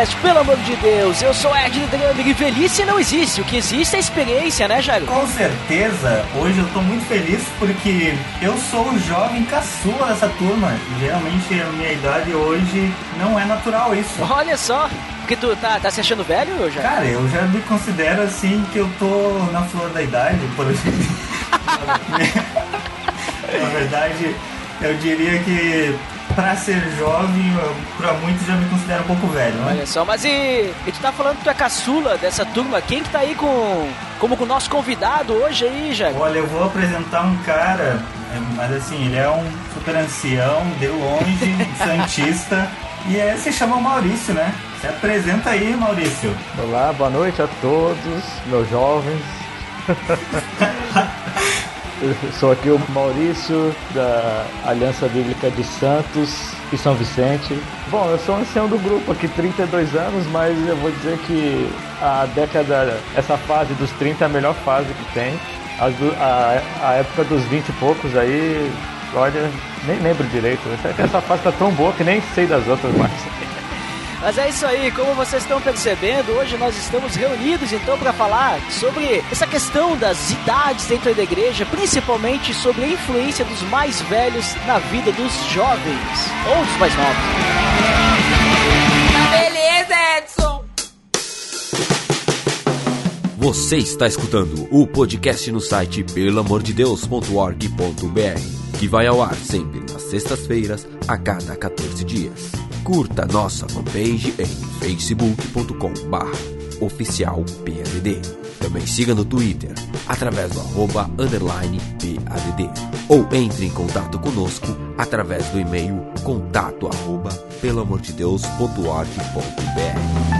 Podcast, pelo amor de Deus. Eu sou Ed Drummer e velhice não existe. O que existe é experiência, né, Jairo? Com certeza, hoje eu tô muito feliz porque eu sou o jovem caçula dessa turma. Geralmente a minha idade hoje não é natural isso. Olha só, porque tu tá, tá se achando velho, Jairo? Cara, eu já me considero assim que eu tô na flor da idade, por exemplo. na verdade, eu diria que pra ser jovem, pra muitos já me considero um pouco velho, né? Olha só, mas e, e tu tá falando que tu é caçula dessa turma? Quem que tá aí com como com o nosso convidado hoje aí, Jairo? Olha, eu vou apresentar um cara, é, mas assim, ele é um super ancião, de longe, santista, e é, se chama Maurício, né? Se apresenta aí, Maurício. Olá, boa noite a todos, meus jovens. Eu sou aqui o Maurício, da Aliança Bíblica de Santos e São Vicente. Bom, eu sou ancião do grupo aqui, 32 anos, mas eu vou dizer que a década, essa fase dos 30 é a melhor fase que tem. Do- a, a época dos 20 e poucos aí, olha, nem lembro direito. Essa fase tá tão boa que nem sei das outras mais. Mas é isso aí, como vocês estão percebendo, hoje nós estamos reunidos então para falar sobre essa questão das idades dentro da igreja, principalmente sobre a influência dos mais velhos na vida dos jovens ou dos mais novos. Tá beleza, Edson! Você está escutando o podcast no site pelamordedeus.org.br, que vai ao ar sempre nas sextas-feiras, a cada 14 dias. Curta nossa fanpage em facebook.com oficial PADD. Também siga no Twitter, através do arroba underline PADD. Ou entre em contato conosco através do e-mail contato arroba pelamordedeus.org.br.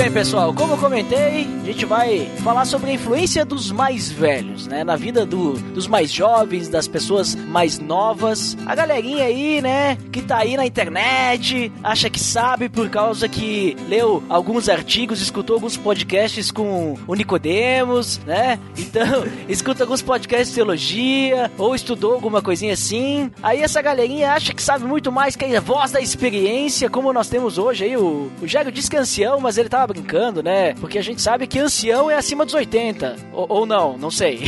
pessoal, como eu comentei, a gente vai falar sobre a influência dos mais velhos, né, na vida do- dos mais jovens, das pessoas mais novas. A galerinha aí, né, que tá aí na internet, acha que sabe por causa que leu alguns artigos, escutou alguns podcasts com o Nicodemos, né? Então, escuta alguns podcasts de teologia ou estudou alguma coisinha assim. Aí essa galerinha acha que sabe muito mais que a voz da experiência, como nós temos hoje aí. O, o Jairo disse é mas ele tava brincando, né? Porque a gente sabe que ancião é acima dos 80. Ou, ou não, não sei.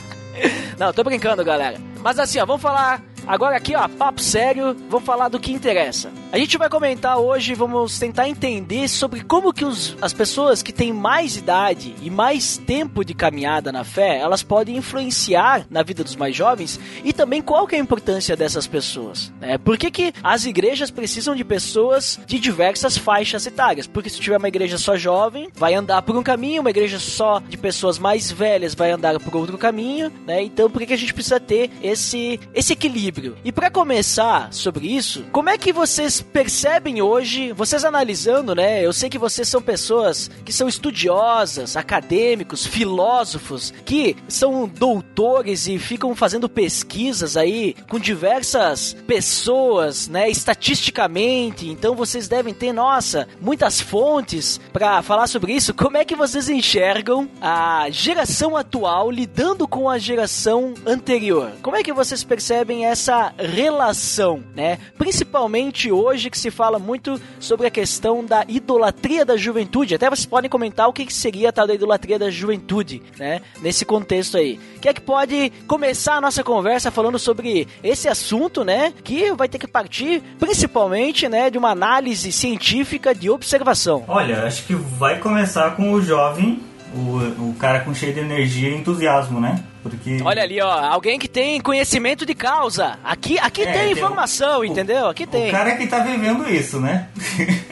não, tô brincando, galera. Mas assim, ó, vamos falar Agora aqui, ó, papo sério, vamos falar do que interessa. A gente vai comentar hoje, vamos tentar entender sobre como que os, as pessoas que têm mais idade e mais tempo de caminhada na fé, elas podem influenciar na vida dos mais jovens e também qual que é a importância dessas pessoas. Né? Por que, que as igrejas precisam de pessoas de diversas faixas etárias? Porque se tiver uma igreja só jovem, vai andar por um caminho, uma igreja só de pessoas mais velhas vai andar por outro caminho, né? Então por que, que a gente precisa ter esse, esse equilíbrio? E para começar sobre isso, como é que vocês percebem hoje, vocês analisando, né? Eu sei que vocês são pessoas que são estudiosas, acadêmicos, filósofos, que são doutores e ficam fazendo pesquisas aí com diversas pessoas, né? Estatisticamente, então vocês devem ter, nossa, muitas fontes para falar sobre isso. Como é que vocês enxergam a geração atual lidando com a geração anterior? Como é que vocês percebem essa relação, né? Principalmente hoje que se fala muito sobre a questão da idolatria da juventude. Até vocês podem comentar o que que seria a tal da idolatria da juventude, né? Nesse contexto aí. Quem é que pode começar a nossa conversa falando sobre esse assunto, né? Que vai ter que partir principalmente, né, de uma análise científica de observação. Olha, acho que vai começar com o jovem, o, o cara com cheio de energia e entusiasmo, né? Porque. Olha ali, ó, alguém que tem conhecimento de causa. Aqui, aqui É, tem tem informação, o- entendeu? Aqui tem. O cara que tá vivendo isso, né?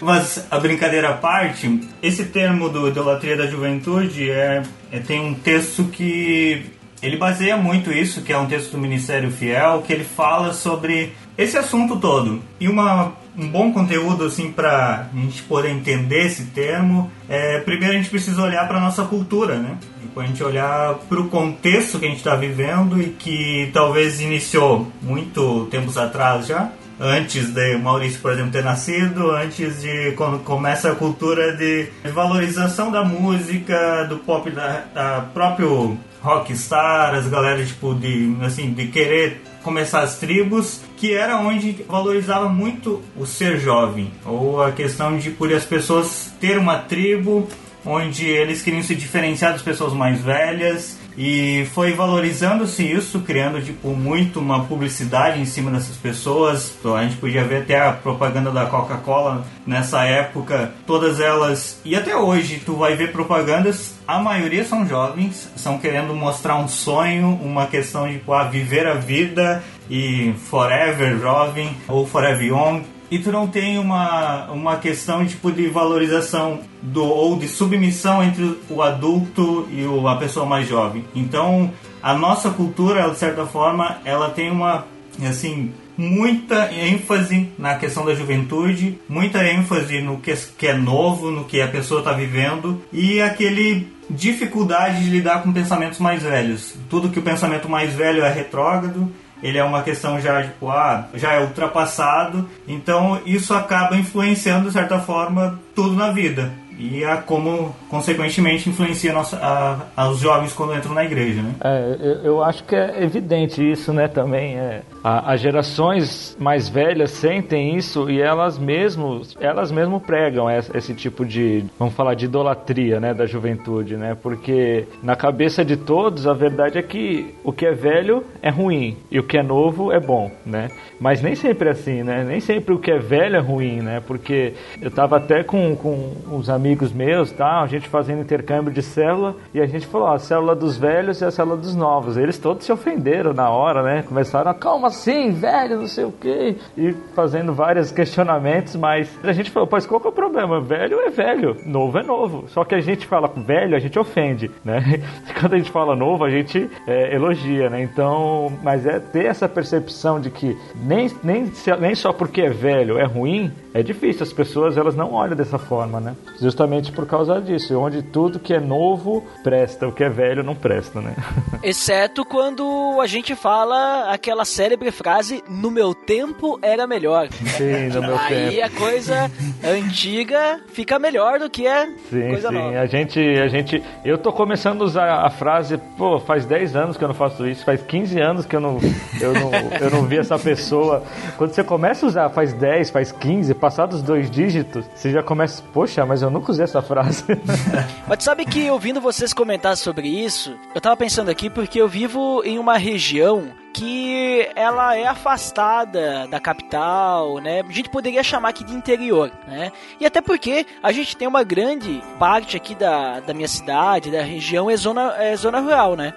Mas a brincadeira à parte, esse termo do idolatria da juventude é, é- tem um texto que ele baseia muito isso, que é um texto do Ministério Fiel, que ele fala sobre esse assunto todo. E uma um bom conteúdo assim para a gente poder entender esse termo, é, primeiro a gente precisa olhar para nossa cultura, né? Tipo, a gente olhar para o contexto que a gente está vivendo e que talvez iniciou muito tempos atrás já, antes de Maurício, por exemplo, ter nascido, antes de quando começa a cultura de valorização da música, do pop, da, da próprio rockstar, as galera tipo de assim de querer começar as tribos, que era onde valorizava muito o ser jovem, ou a questão de por as pessoas ter uma tribo onde eles queriam se diferenciar das pessoas mais velhas e foi valorizando-se isso, criando tipo muito uma publicidade em cima dessas pessoas. Então, a gente podia ver até a propaganda da Coca-Cola nessa época, todas elas e até hoje tu vai ver propagandas, a maioria são jovens, são querendo mostrar um sonho, uma questão de tipo, ah, viver a vida e forever jovem ou forever young e tu não tem uma, uma questão tipo de valorização do ou de submissão entre o adulto e o, a pessoa mais jovem. Então, a nossa cultura, de certa forma, ela tem uma assim muita ênfase na questão da juventude, muita ênfase no que, que é novo, no que a pessoa está vivendo e aquele dificuldade de lidar com pensamentos mais velhos. Tudo que o pensamento mais velho é retrógrado ele é uma questão já, tipo, ah, já é ultrapassado, então isso acaba influenciando, de certa forma, tudo na vida e a como consequentemente influencia nossa, a, a, os jovens quando entram na igreja, né? É, eu, eu, acho que é evidente isso, né? Também é, as gerações mais velhas sentem isso e elas mesmos elas mesmo pregam esse, tipo de vamos falar de idolatria, né? Da juventude, né? Porque na cabeça de todos a verdade é que o que é velho é ruim e o que é novo é bom, né? Mas nem sempre é assim, né? Nem sempre o que é velho é ruim, né? Porque eu tava até com, com os amigos meus, tá? A gente fazendo intercâmbio de célula e a gente falou, ó, a célula dos velhos e a célula dos novos. Eles todos se ofenderam na hora, né? Começaram, calma assim, velho, não sei o quê, e fazendo vários questionamentos, mas a gente falou, pois qual que é o problema? Velho é velho, novo é novo. Só que a gente fala velho, a gente ofende, né? Quando a gente fala novo, a gente é, elogia, né? Então, mas é ter essa percepção de que nem, nem, nem só porque é velho é ruim, é difícil. As pessoas elas não olham dessa forma, né? Justamente por causa disso, onde tudo que é novo presta, o que é velho não presta, né? Exceto quando a gente fala aquela célebre frase: "No meu tempo era melhor". Sim, no meu Aí tempo. Aí a coisa antiga fica melhor do que é sim, coisa sim. nova. A gente, a gente, eu tô começando a usar a frase, pô, faz 10 anos que eu não faço isso, faz 15 anos que eu não, eu não, eu não vi essa pessoa. Quando você começa a usar, faz 10, faz 15, passados dois dígitos, você já começa, poxa, mas eu nunca usei essa frase. mas sabe que ouvindo vocês comentar sobre isso, eu tava pensando aqui porque eu vivo em uma região que ela é afastada da capital, né? A gente poderia chamar aqui de interior, né? E até porque a gente tem uma grande parte aqui da, da minha cidade, da região, é zona, é zona rural, né?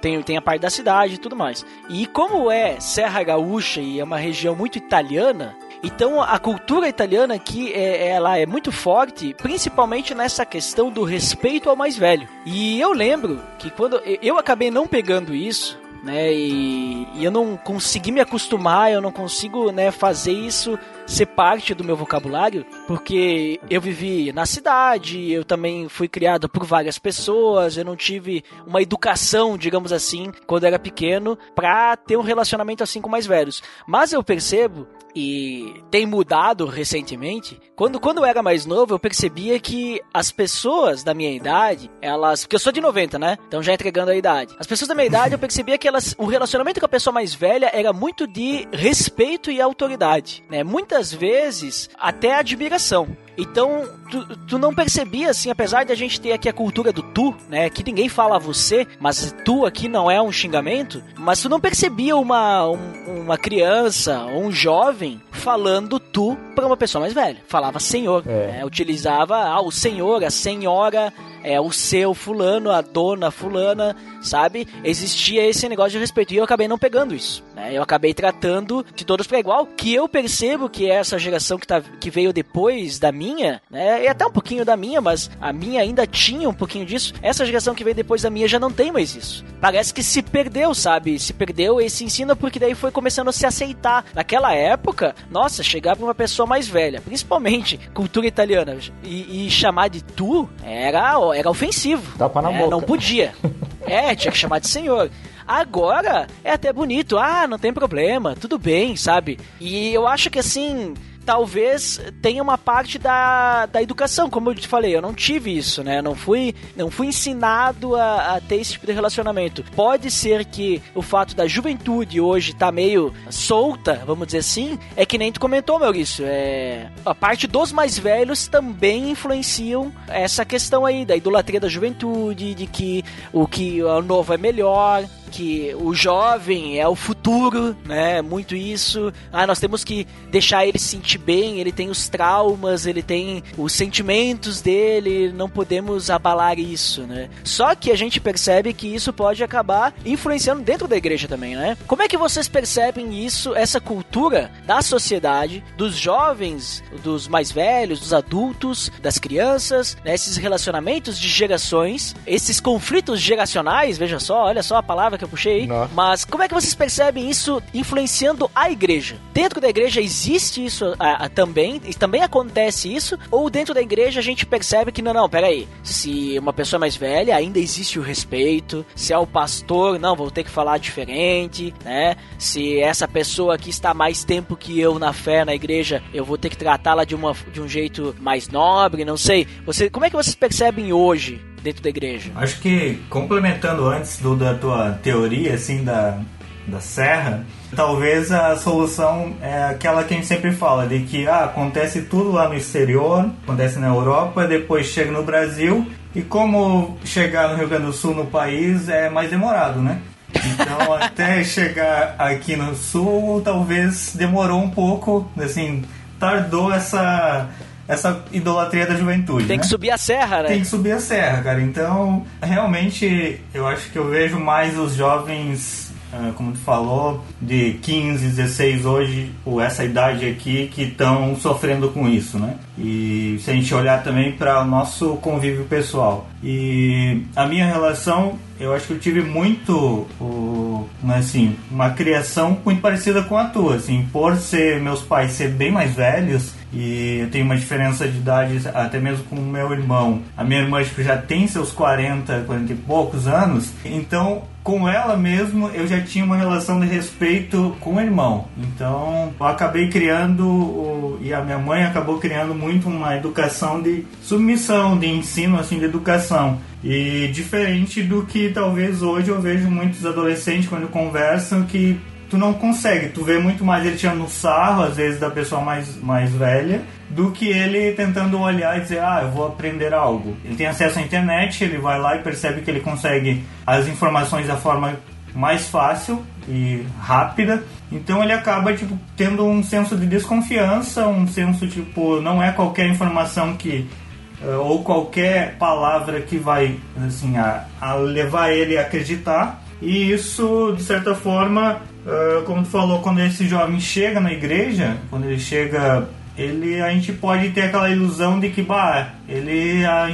Tem, tem a parte da cidade e tudo mais. E como é Serra Gaúcha e é uma região muito italiana, então a cultura italiana aqui é, ela é muito forte, principalmente nessa questão do respeito ao mais velho. E eu lembro que quando eu acabei não pegando isso, né? E, e, eu não consegui me acostumar, eu não consigo, né, fazer isso ser parte do meu vocabulário, porque eu vivi na cidade, eu também fui criado por várias pessoas, eu não tive uma educação, digamos assim, quando era pequeno, para ter um relacionamento assim com mais velhos. Mas eu percebo e tem mudado recentemente. Quando, quando eu era mais novo, eu percebia que as pessoas da minha idade, elas. Porque eu sou de 90, né? Então já entregando a idade. As pessoas da minha idade, eu percebia que elas. O relacionamento com a pessoa mais velha era muito de respeito e autoridade, né? Muitas vezes até admiração. Então, tu, tu não percebia, assim, apesar de a gente ter aqui a cultura do tu, né? Que ninguém fala você, mas tu aqui não é um xingamento. Mas tu não percebia uma, um, uma criança ou um jovem falando tu para uma pessoa mais velha. Falava senhor. É. Né? Utilizava ah, o senhor, a senhora, é, o seu fulano, a dona fulana, sabe? Existia esse negócio de respeito. E eu acabei não pegando isso. Né? Eu acabei tratando de todos para igual, que eu percebo que essa geração que, tá, que veio depois da minha, né? E até um pouquinho da minha, mas a minha ainda tinha um pouquinho disso. Essa geração que veio depois da minha já não tem mais isso. Parece que se perdeu, sabe? Se perdeu esse ensino porque daí foi começando a se aceitar. Naquela época, nossa, chegar pra uma pessoa mais velha, principalmente cultura italiana, e, e chamar de tu era, era ofensivo. Tapa na é, boca. Não podia. é, tinha que chamar de senhor. Agora é até bonito. Ah, não tem problema, tudo bem, sabe? E eu acho que assim, talvez tenha uma parte da, da educação, como eu te falei, eu não tive isso, né? Não fui, não fui ensinado a, a ter esse tipo de relacionamento. Pode ser que o fato da juventude hoje tá meio solta, vamos dizer assim, é que nem tu comentou, Maurício. É, a parte dos mais velhos também influenciam essa questão aí da idolatria da juventude, de que o que o novo é melhor, que o jovem é o futuro, né? Muito isso. Ah, nós temos que deixar ele se sentir bem, ele tem os traumas, ele tem os sentimentos dele, não podemos abalar isso, né? Só que a gente percebe que isso pode acabar influenciando dentro da igreja também, né? Como é que vocês percebem isso, essa cultura da sociedade, dos jovens, dos mais velhos, dos adultos, das crianças, né? esses relacionamentos de gerações, esses conflitos geracionais, veja só, olha só a palavra que eu puxei aí. Nossa. Mas como é que vocês percebem isso influenciando a igreja? Dentro da igreja existe isso ah, ah, também? Também acontece isso? Ou dentro da igreja a gente percebe que não, não, peraí. Se uma pessoa é mais velha, ainda existe o respeito. Se é o pastor, não, vou ter que falar diferente, né? Se essa pessoa aqui está mais tempo que eu na fé, na igreja, eu vou ter que tratá-la de, uma, de um jeito mais nobre, não sei. Você, como é que vocês percebem hoje dentro da igreja? Acho que complementando antes do, da tua teoria assim da, da serra, talvez a solução é aquela que a gente sempre fala de que ah, acontece tudo lá no exterior, acontece na Europa, depois chega no Brasil e como chegar no Rio Grande do Sul no país é mais demorado, né? Então até chegar aqui no sul talvez demorou um pouco, assim, tardou essa essa idolatria da juventude. Tem né? que subir a serra, né? Tem que subir a serra, cara. Então, realmente, eu acho que eu vejo mais os jovens, como tu falou, de 15, 16 hoje, ou essa idade aqui, que estão sofrendo com isso, né? E se a gente olhar também para o nosso convívio pessoal. E a minha relação, eu acho que eu tive muito, o, assim, uma criação muito parecida com a tua, assim, por ser meus pais ser bem mais velhos, e eu tenho uma diferença de idade até mesmo com o meu irmão. A minha irmã tipo, já tem seus 40, 40 e poucos anos, então com ela mesmo eu já tinha uma relação de respeito com o irmão. Então eu acabei criando, e a minha mãe acabou criando muito uma educação de submissão, de ensino assim de educação. E diferente do que talvez hoje eu vejo muitos adolescentes quando conversam que tu não consegue, tu vê muito mais ele tirando sarro, às vezes, da pessoa mais, mais velha, do que ele tentando olhar e dizer, ah, eu vou aprender algo. Ele tem acesso à internet, ele vai lá e percebe que ele consegue as informações da forma mais fácil e rápida. Então ele acaba tipo tendo um senso de desconfiança, um senso tipo não é qualquer informação que eh, ou qualquer palavra que vai assim a, a levar ele a acreditar. E isso de certa forma, eh, como tu falou, quando esse jovem chega na igreja, quando ele chega, ele a gente pode ter aquela ilusão de que bah, ele a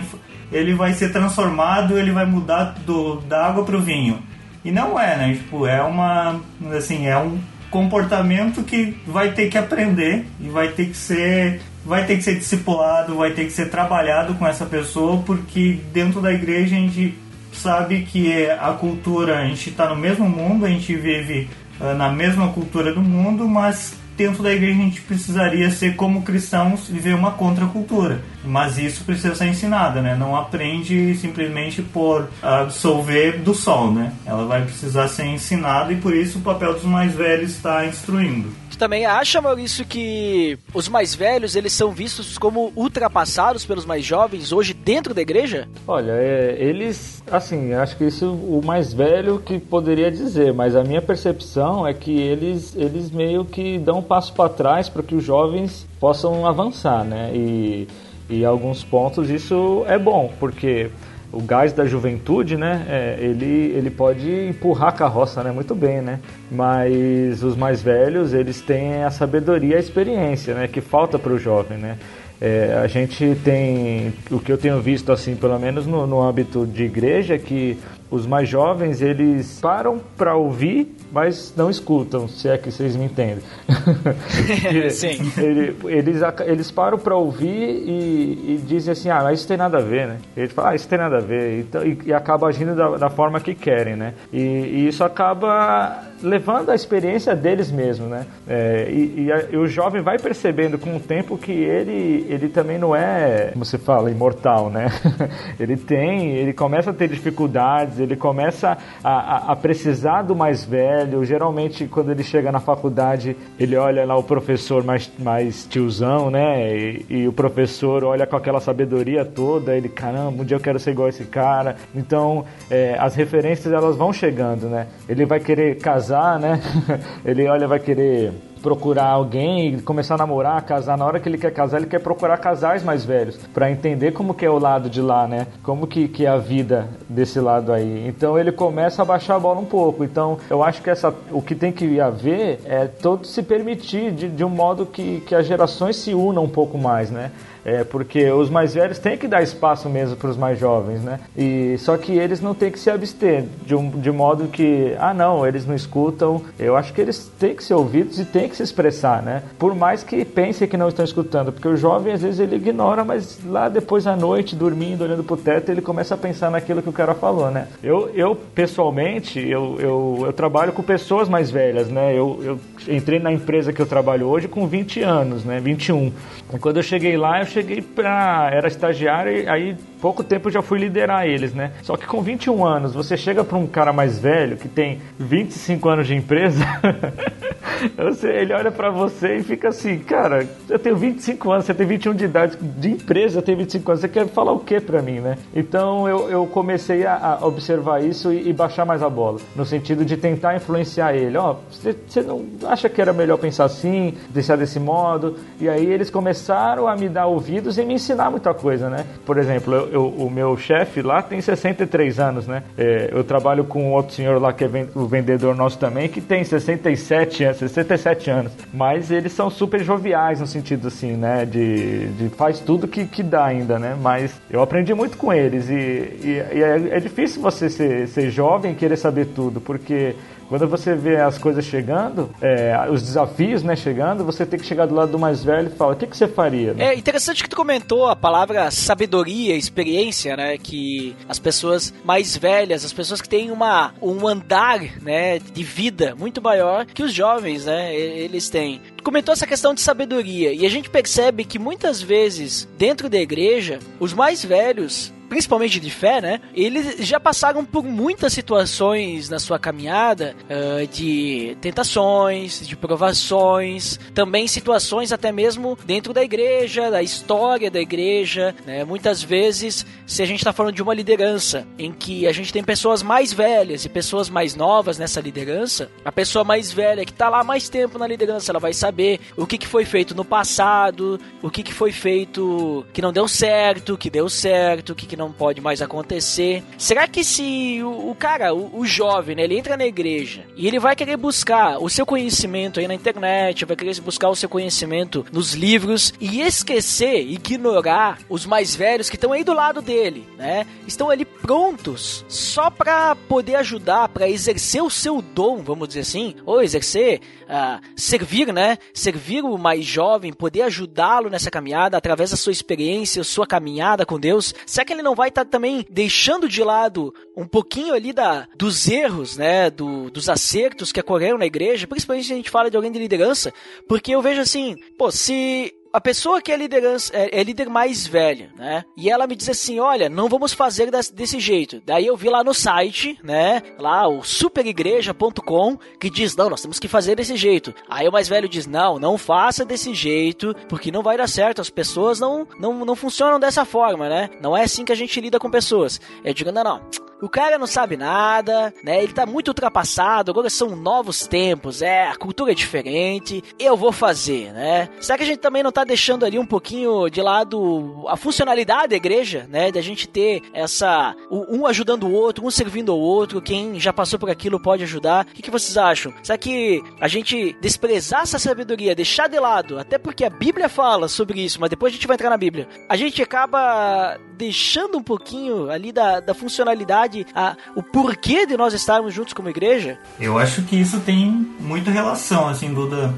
ele vai ser transformado, ele vai mudar do, da água para o vinho. E não é, né? Tipo, é uma. Assim, é um comportamento que vai ter que aprender e vai ter que ser. Vai ter que ser discipulado, vai ter que ser trabalhado com essa pessoa, porque dentro da igreja a gente sabe que a cultura, a gente está no mesmo mundo, a gente vive na mesma cultura do mundo, mas dentro da igreja a gente precisaria ser como cristãos viver uma contracultura. Mas isso precisa ser ensinado, né? Não aprende simplesmente por absolver do sol, né? Ela vai precisar ser ensinada e por isso o papel dos mais velhos está instruindo. Também acha, Maurício, que os mais velhos eles são vistos como ultrapassados pelos mais jovens hoje dentro da igreja? Olha, é, eles, assim, acho que isso o mais velho que poderia dizer, mas a minha percepção é que eles, eles meio que dão um passo para trás para que os jovens possam avançar, né? E, e alguns pontos isso é bom, porque o gás da juventude, né? É, ele, ele pode empurrar a carroça, né? Muito bem, né? Mas os mais velhos, eles têm a sabedoria e a experiência, né? Que falta para o jovem, né? É, a gente tem, o que eu tenho visto assim, pelo menos no, no âmbito de igreja, que os mais jovens eles param para ouvir, mas não escutam, se é que vocês me entendem. Sim. Ele, eles, eles param para ouvir e, e, dizem assim, ah, mas isso tem nada a ver, né? Eles falam, ah, isso tem nada a ver, então, e, e acaba agindo da, da, forma que querem, né? E, e, isso acaba levando a experiência deles mesmo, né? É, e, a, e, o jovem vai percebendo com o tempo que ele, ele também não é, como você fala, imortal, né? ele tem, ele começa a ter dificuldades, ele começa a, a, a precisar do mais velho. Geralmente, quando ele chega na faculdade, ele olha lá o professor mais, mais tiozão, né? E, e, o professor olha com aquela sabedoria toda. Ele, caramba, um dia eu quero ser igual a esse cara. Então, é, as referências elas vão chegando, né? Ele vai querer casar, né? ele olha, vai querer procurar alguém começar a namorar, casar. Na hora que ele quer casar, ele quer procurar casais mais velhos para entender como que é o lado de lá, né? Como que, que é a vida desse lado aí. Então ele começa a baixar a bola um pouco. Então eu acho que essa, o que tem que haver é todo se permitir de, de um modo que, que as gerações se unam um pouco mais, né? É, porque os mais velhos têm que dar espaço mesmo para os mais jovens, né? E só que eles não têm que se abster de, um, de modo que, ah, não, eles não escutam. Eu acho que eles têm que ser ouvidos e têm que se expressar, né? Por mais que pensem que não estão escutando, porque o jovem às vezes ele ignora, mas lá depois à noite, dormindo, olhando para o teto, ele começa a pensar naquilo que o cara falou, né? Eu, eu pessoalmente, eu, eu, eu trabalho com pessoas mais velhas, né? Eu, eu entrei na empresa que eu trabalho hoje com 20 anos, né? 21. E quando eu cheguei lá, eu cheguei para era estagiário, aí pouco tempo eu já fui liderar eles, né? Só que com 21 anos, você chega para um cara mais velho que tem 25 anos de empresa, ele olha para você e fica assim, cara, eu tenho 25 anos, você tem 21 de idade de empresa, eu tenho 25 anos, você quer falar o que para mim, né? Então eu, eu comecei a, a observar isso e, e, baixar mais a bola, no sentido de tentar influenciar ele. Ó, oh, você não acha que era melhor pensar assim, deixar desse modo? E aí eles começaram a me dar ouvidos e me ensinar muita coisa, né? Por exemplo, eu, eu, o meu chefe lá tem 63 anos, né? É, eu trabalho com outro senhor lá que é o vendedor nosso também, que tem 67 anos, 67 anos. Mas eles são super joviais no sentido assim, né? De, de faz tudo que, que dá ainda, né? Mas eu aprendi muito com eles e, e, e é, é, difícil você ser, ser jovem e querer saber tudo, porque quando você vê as coisas chegando, é, os desafios né, chegando, você tem que chegar do lado do mais velho e falar, o que, que você faria? Né? É interessante que tu comentou a palavra sabedoria, experiência, né? Que as pessoas mais velhas, as pessoas que têm uma, um andar né, de vida muito maior que os jovens, né? Eles têm comentou essa questão de sabedoria e a gente percebe que muitas vezes dentro da igreja os mais velhos principalmente de fé, né? Eles já passaram por muitas situações na sua caminhada uh, de tentações, de provações, também situações até mesmo dentro da igreja, da história da igreja, né? Muitas vezes, se a gente está falando de uma liderança em que a gente tem pessoas mais velhas e pessoas mais novas nessa liderança, a pessoa mais velha que está lá mais tempo na liderança, ela vai saber o que, que foi feito no passado, o que, que foi feito que não deu certo, que deu certo, o que, que não pode mais acontecer. Será que se o, o cara, o, o, jovem, né, ele entra na igreja e ele vai querer buscar o seu conhecimento aí na internet, vai querer buscar o seu conhecimento nos livros e esquecer, ignorar os mais velhos que estão aí do lado dele, né? Estão ali prontos só para poder ajudar, para exercer o seu dom, vamos dizer assim, ou exercer, uh, servir, né? Servir o mais jovem, poder ajudá-lo nessa caminhada através da sua experiência, sua caminhada com Deus. Será que ele não vai estar tá também deixando de lado um pouquinho ali da, dos erros, né, do, dos acertos que ocorreram na igreja, principalmente se a gente fala de alguém de liderança, porque eu vejo assim, pô, se a pessoa que é liderança é, é, líder mais velha, né? E ela me diz assim: olha, não vamos fazer desse, desse, jeito. Daí eu vi lá no site, né? Lá o superigreja.com que diz: não, nós temos que fazer desse jeito. Aí o mais velho diz: não, não faça desse jeito, porque não vai dar certo. As pessoas não, não, não funcionam dessa forma, né? Não é assim que a gente lida com pessoas. Eu digo: não, não o cara não sabe nada, né? Ele tá muito ultrapassado, agora são novos tempos, é, a cultura é diferente, eu vou fazer, né? Será que a gente também não tá deixando ali um pouquinho de lado a funcionalidade da igreja, né? Da gente ter essa. um ajudando o outro, um servindo ao outro, quem já passou por aquilo pode ajudar. O que, que vocês acham? Será que a gente desprezar essa sabedoria, deixar de lado, até porque a Bíblia fala sobre isso, mas depois a gente vai entrar na Bíblia, a gente acaba deixando um pouquinho ali da, da funcionalidade, a, o porquê de nós estarmos juntos como igreja? Eu acho que isso tem muita relação, assim, Duda.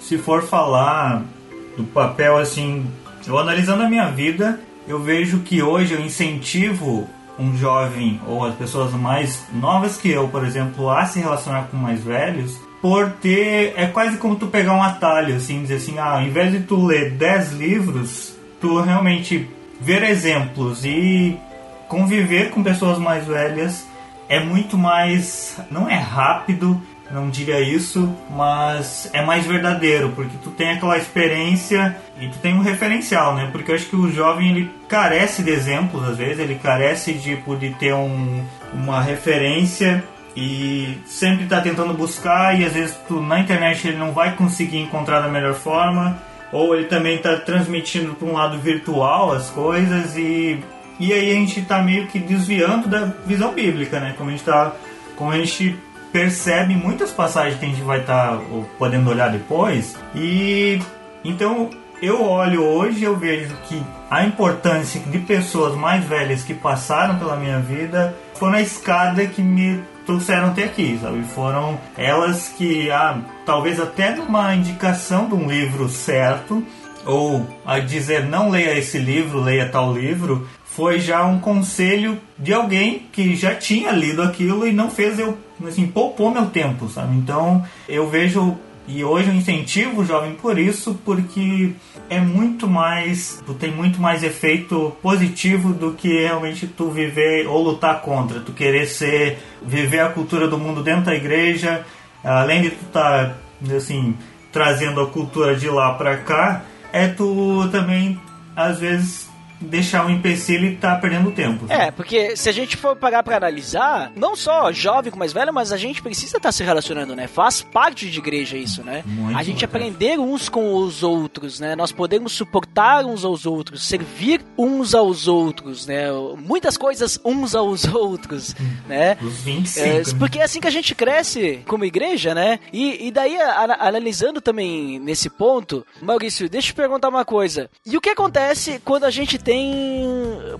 Se for falar do papel, assim, eu analisando a minha vida, eu vejo que hoje eu incentivo um jovem ou as pessoas mais novas que eu, por exemplo, a se relacionar com mais velhos, por ter. É quase como tu pegar um atalho, assim, dizer assim, ah, ao invés de tu ler 10 livros, tu realmente ver exemplos e conviver com pessoas mais velhas é muito mais. não é rápido, não diria isso, mas é mais verdadeiro, porque tu tem aquela experiência e tu tem um referencial, né? Porque eu acho que o jovem ele carece de exemplos às vezes, ele carece de poder ter um, uma referência e sempre está tentando buscar e às vezes tu, na internet ele não vai conseguir encontrar da melhor forma ou ele também está transmitindo para um lado virtual as coisas e e aí a gente está meio que desviando da visão bíblica, né? Como a gente tá, como a gente percebe muitas passagens que a gente vai estar tá, podendo olhar depois. E então eu olho hoje eu vejo que a importância de pessoas mais velhas que passaram pela minha vida foi na escada que me trouxeram até aqui, sabe? Foram elas que, ah, talvez até numa indicação de um livro certo, ou a dizer não leia esse livro, leia tal livro, foi já um conselho de alguém que já tinha lido aquilo e não fez eu, assim, poupou meu tempo, sabe? Então eu vejo e hoje eu incentivo o jovem por isso, porque é muito mais, tem muito mais efeito positivo do que realmente tu viver ou lutar contra, tu querer ser, viver a cultura do mundo dentro da igreja, além de tu estar, tá, assim, trazendo a cultura de lá para cá, é tu também às vezes deixar o empecilho e tá perdendo tempo. É, porque se a gente for parar pra analisar, não só jovem com mais velho, mas a gente precisa estar tá se relacionando, né? Faz parte de igreja isso, né? Muito a gente aprender uns com os outros, né? Nós podemos suportar uns aos outros, servir uns aos outros, né? Muitas coisas uns aos outros, né? Os 25. É, né? porque é assim que a gente cresce como igreja, né? E, e daí, a, analisando também nesse ponto, Maurício, deixa eu te perguntar uma coisa. E o que acontece quando a gente tem.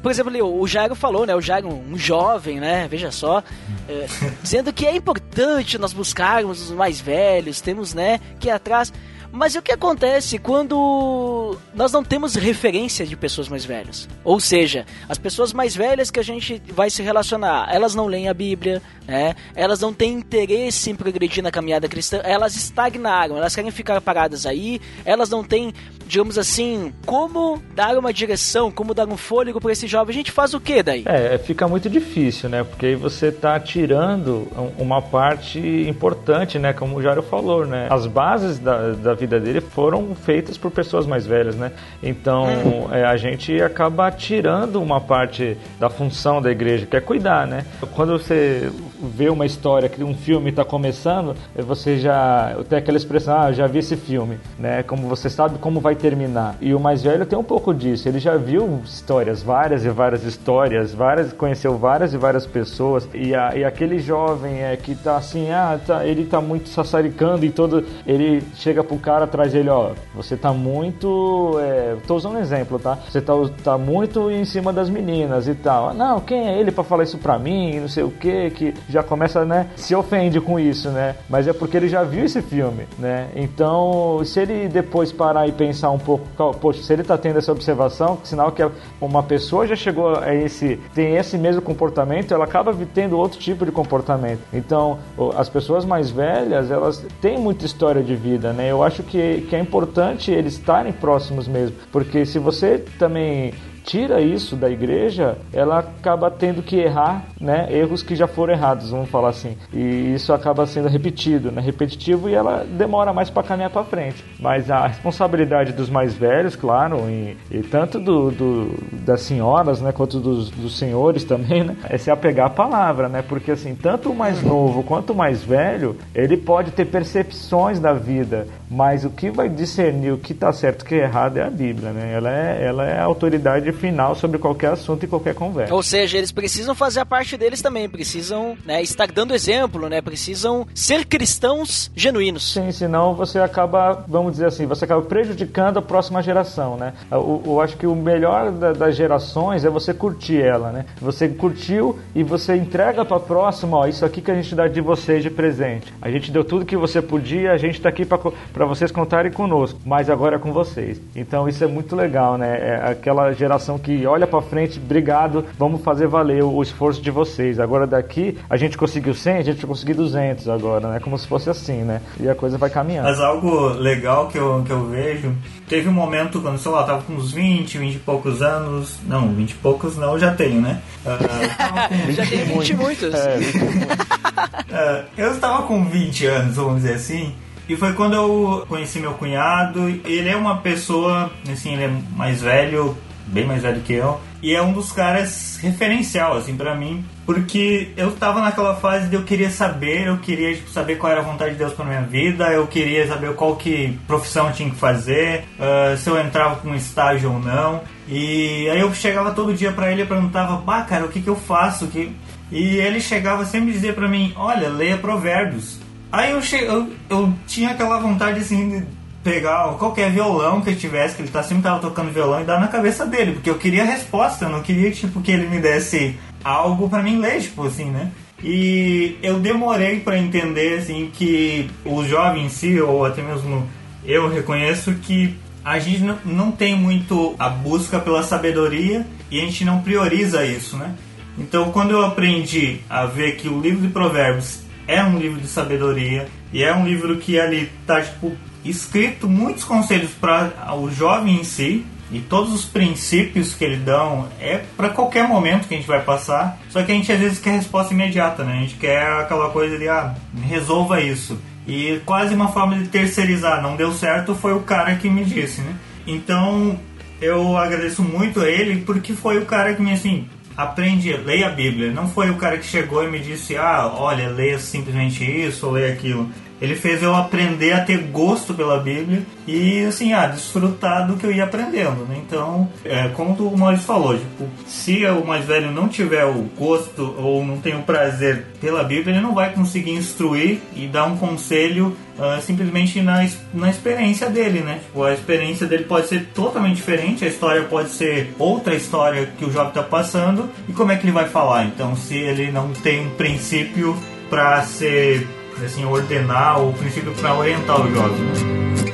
Por exemplo, ali, o Jairo falou, né? O Jairo, um jovem, né? Veja só. É, dizendo que é importante nós buscarmos os mais velhos, temos, né, que ir atrás. Mas o que acontece quando nós não temos referência de pessoas mais velhas? Ou seja, as pessoas mais velhas que a gente vai se relacionar, elas não leem a Bíblia, né? Elas não têm interesse em progredir na caminhada cristã, elas estagnaram, elas querem ficar paradas aí, elas não têm, digamos assim, como dar uma direção, como dar um fôlego para esse jovem. A gente faz o que daí? É, fica muito difícil, né? Porque aí você está tirando uma parte importante, né? Como o Jário falou, né? As bases da, da vida dele foram feitas por pessoas mais velhas, né? Então hum. é, a gente acaba tirando uma parte da função da igreja, que é cuidar, né? Quando você vê uma história que um filme está começando, você já tem aquela expressão, ah, já vi esse filme, né? Como você sabe como vai terminar. E o mais velho tem um pouco disso. Ele já viu histórias, várias e várias histórias, várias, conheceu várias e várias pessoas. E, a, e aquele jovem é que tá assim, ah, tá, ele tá muito sassaricando e todo, ele chega pro cara atrás dele, ó, você tá muito. É, tô usando um exemplo, tá? Você tá, tá muito em cima das meninas e tal. Não, quem é ele para falar isso pra mim? Não sei o que, que já começa, né? Se ofende com isso, né? Mas é porque ele já viu esse filme, né? Então, se ele depois parar e pensar um pouco, poxa, se ele tá tendo essa observação, sinal que uma pessoa já chegou a esse, tem esse mesmo comportamento, ela acaba tendo outro tipo de comportamento. Então, as pessoas mais velhas, elas têm muita história de vida, né? Eu acho acho que, que é importante eles estarem próximos mesmo, porque se você também tira isso da igreja, ela acaba tendo que errar, né, erros que já foram errados, vamos falar assim. E isso acaba sendo repetido, né, repetitivo e ela demora mais para caminhar para frente. Mas a responsabilidade dos mais velhos, claro, e, e tanto do, do, das senhoras, né, quanto dos, dos senhores também, né, é se apegar à palavra, né, porque assim, tanto o mais novo quanto o mais velho, ele pode ter percepções da vida, mas o que vai discernir o que está certo e o que é errado é a Bíblia, né? Ela é, ela é a autoridade final sobre qualquer assunto e qualquer conversa. Ou seja, eles precisam fazer a parte deles também, precisam né, estar dando exemplo, né? Precisam ser cristãos genuínos. Sim, senão você acaba, vamos dizer assim, você acaba prejudicando a próxima geração, né? Eu, eu acho que o melhor da, das gerações é você curtir ela, né? Você curtiu e você entrega para a próxima, ó, isso aqui que a gente dá de vocês de presente. A gente deu tudo que você podia, a gente está aqui para vocês contarem conosco, mas agora é com vocês. Então isso é muito legal, né? É aquela geração que olha para frente, obrigado, vamos fazer valer o, esforço de vocês. Agora daqui a gente conseguiu 100, a gente conseguiu 200 agora, né? Como se fosse assim, né? E a coisa vai caminhando. Mas algo legal que eu, que eu vejo, teve um momento quando, sei lá, tava com uns 20, 20 e poucos anos, não, 20 e poucos não, eu já tenho, né? Uh, já tenho 20 e muitos. É, 20 e muitos. uh, eu estava com 20 anos, vamos dizer assim, e foi quando eu conheci meu cunhado. Ele é uma pessoa, assim, ele é mais velho, bem mais velho que eu. E é um dos caras referencial, assim, para mim. Porque eu tava naquela fase de eu queria saber, eu queria tipo, saber qual era a vontade de Deus pra minha vida, eu queria saber qual que profissão eu tinha que fazer, uh, se eu entrava com um estágio ou não. E aí eu chegava todo dia para ele e perguntava, bah, cara, o que que eu faço? Que... E ele chegava sempre dizer para mim, olha, leia provérbios. Aí eu, che... eu, eu tinha aquela vontade assim de pegar qualquer violão que eu tivesse, que ele tá, sempre tava tocando violão e dar na cabeça dele, porque eu queria resposta, eu não queria tipo que ele me desse algo para mim ler, tipo assim, né? E eu demorei para entender assim que o jovem em si ou até mesmo eu reconheço que a gente não, não tem muito a busca pela sabedoria e a gente não prioriza isso, né? Então, quando eu aprendi a ver que o livro de Provérbios é um livro de sabedoria e é um livro que ali tá tipo escrito muitos conselhos para o jovem em si e todos os princípios que eles dão é para qualquer momento que a gente vai passar. Só que a gente às vezes quer resposta imediata, né? A gente quer aquela coisa de ah, resolva isso. E quase uma forma de terceirizar, não deu certo, foi o cara que me disse, né? Então, eu agradeço muito a ele porque foi o cara que me assim, aprende, leia a Bíblia. Não foi o cara que chegou e me disse, ah, olha, leia simplesmente isso ou leia aquilo. Ele fez eu aprender a ter gosto pela Bíblia e, assim, a desfrutar do que eu ia aprendendo, né? Então, é, como o Maurício falou, tipo, se o mais velho não tiver o gosto ou não tem o prazer pela Bíblia, ele não vai conseguir instruir e dar um conselho uh, simplesmente na, na experiência dele, né? Tipo, a experiência dele pode ser totalmente diferente, a história pode ser outra história que o jovem está passando, e como é que ele vai falar? Então, se ele não tem um princípio para ser assim, ordenar o princípio para orientar o jovem.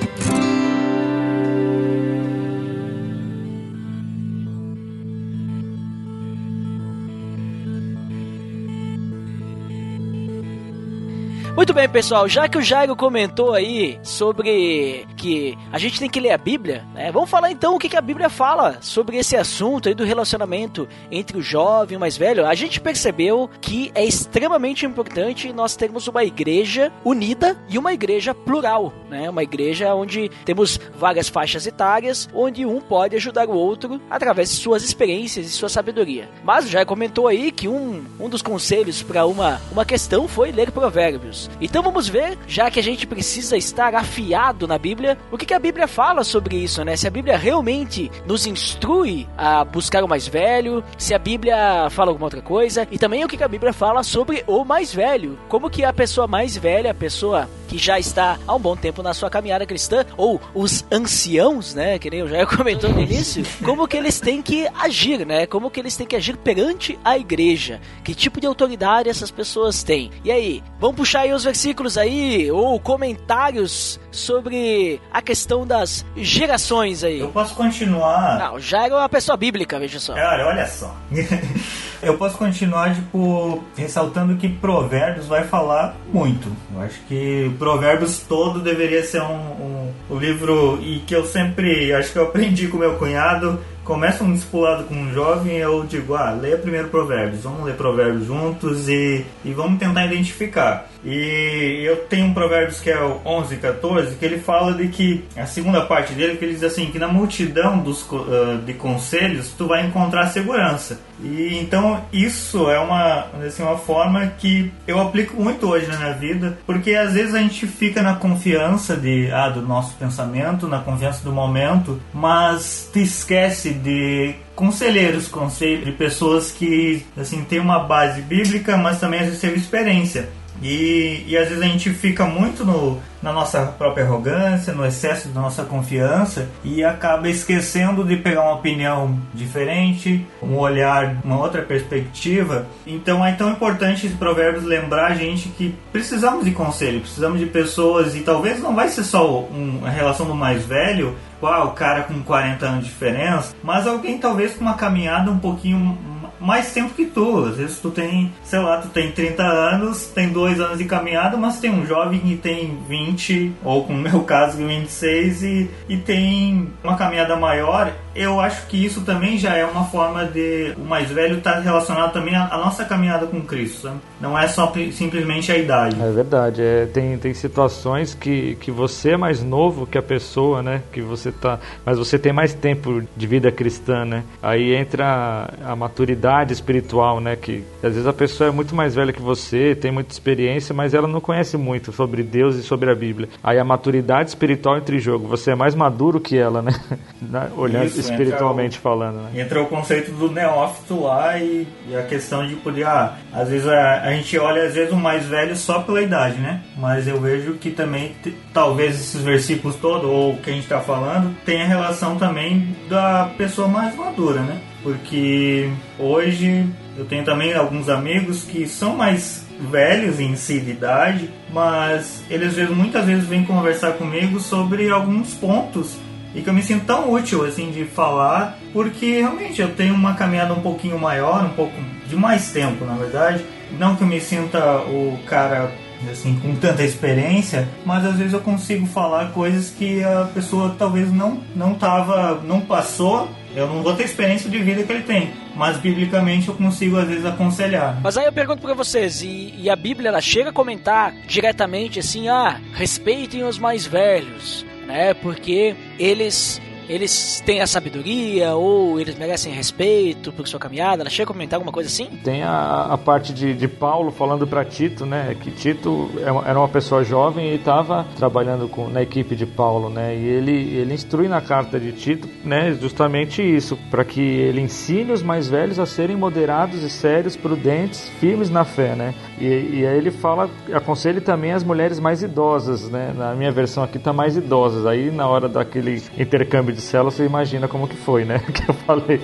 Muito bem, pessoal, já que o Jairo comentou aí sobre que a gente tem que ler a Bíblia, né? Vamos falar então o que, a Bíblia fala sobre esse assunto aí do relacionamento entre o jovem e o mais velho. A gente percebeu que é extremamente importante nós termos uma igreja unida e uma igreja plural, né? Uma igreja onde temos várias faixas etárias, onde um pode ajudar o outro através de suas experiências e sua sabedoria. Mas Jairo comentou aí que um, um dos conselhos para uma, uma questão foi ler provérbios. Então vamos ver, já que a gente precisa estar afiado na Bíblia, o que, que a Bíblia fala sobre isso, né? Se a Bíblia realmente nos instrui a buscar o mais velho, se a Bíblia fala alguma outra coisa, e também o que, que a Bíblia fala sobre o mais velho. Como que a pessoa mais velha, a pessoa que já está há um bom tempo na sua caminhada cristã, ou os anciãos, né? Que nem eu já comentou no início, como que eles têm que agir, né? Como que eles têm que agir perante a igreja. Que tipo de autoridade essas pessoas têm. E aí, vamos puxar aí os versículos aí, ou comentários sobre a questão das gerações aí. Eu posso continuar. Não, já era uma pessoa bíblica, veja só. Olha, olha só. eu posso continuar, tipo, ressaltando que Provérbios vai falar muito. Eu acho que Provérbios todo deveria ser um, um, um livro e que eu sempre, acho que eu aprendi com meu cunhado, começa um discipulado com um jovem, eu digo, ah, leia primeiro Provérbios, vamos ler Provérbios juntos e, e vamos tentar identificar. E eu tenho um Provérbios que é o 11 e 14, que ele fala de que, a segunda parte dele, que ele diz assim, que na multidão dos, uh, de conselhos tu vai encontrar segurança. E então isso é uma, assim, uma forma que eu aplico muito hoje na minha vida, porque às vezes a gente fica na confiança de, ah, do nosso pensamento, na confiança do momento, mas te esquece de conselheiros, conselhos de pessoas que assim têm uma base bíblica, mas também às vezes teve experiência. E, e às vezes a gente fica muito no, na nossa própria arrogância, no excesso da nossa confiança e acaba esquecendo de pegar uma opinião diferente, um olhar, uma outra perspectiva. Então é tão importante esse provérbios lembrar a gente que precisamos de conselho, precisamos de pessoas e talvez não vai ser só uma relação do mais velho, ah, o cara com 40 anos de diferença, mas alguém talvez com uma caminhada um pouquinho mais tempo que tu. Às vezes tu tem, sei lá, tu tem 30 anos, tem dois anos de caminhada, mas tem um jovem que tem 20, ou como no meu caso, 26, e, e tem uma caminhada maior. Eu acho que isso também já é uma forma de o mais velho estar tá relacionado também à, nossa caminhada com Cristo. Sabe? Não é só simplesmente a idade. É verdade. É, tem, tem situações que, que você é mais novo que a pessoa, né? Que você tá. Mas você tem mais tempo de vida cristã, né? Aí entra a, a maturidade espiritual, né? Que às vezes a pessoa é muito mais velha que você, tem muita experiência, mas ela não conhece muito sobre Deus e sobre a Bíblia. Aí a maturidade espiritual entre jogo, você é mais maduro que ela, né? Olhando Isso, espiritualmente o, falando. Né? Entra o conceito do neófito lá e, e a questão de poder, ah, às vezes a, a, gente olha às vezes o mais velho só pela idade, né? Mas eu vejo que também talvez esses versículos todos ou o que a gente está falando tenha relação também da pessoa mais madura, né? porque hoje eu tenho também alguns amigos que são mais velhos em si de idade, mas eles muitas vezes vêm conversar comigo sobre alguns pontos e que eu me sinto tão útil assim de falar, porque realmente eu tenho uma caminhada um pouquinho maior, um pouco de mais tempo, na verdade. Não que eu me sinta o cara assim com tanta experiência, mas às vezes eu consigo falar coisas que a pessoa talvez não não tava, não passou eu não vou ter experiência de vida que ele tem, mas biblicamente eu consigo às vezes aconselhar. Mas aí eu pergunto para vocês, e, e, a Bíblia ela chega a comentar diretamente assim, ah, respeitem os mais velhos, né? Porque eles eles têm a sabedoria ou eles merecem respeito por sua caminhada? Ela chega a comentar alguma coisa assim? Tem a, a parte de, de Paulo falando para Tito, né? Que Tito é era uma pessoa jovem e estava trabalhando com, na equipe de Paulo, né? E ele, ele instrui na carta de Tito, né? Justamente isso, para que ele ensine os mais velhos a serem moderados e sérios, prudentes, firmes na fé, né? E, e aí ele fala, aconselhe também as mulheres mais idosas, né? Na minha versão aqui tá mais idosas. Aí na hora daquele intercâmbio de células, você imagina como que foi, né? Que eu falei.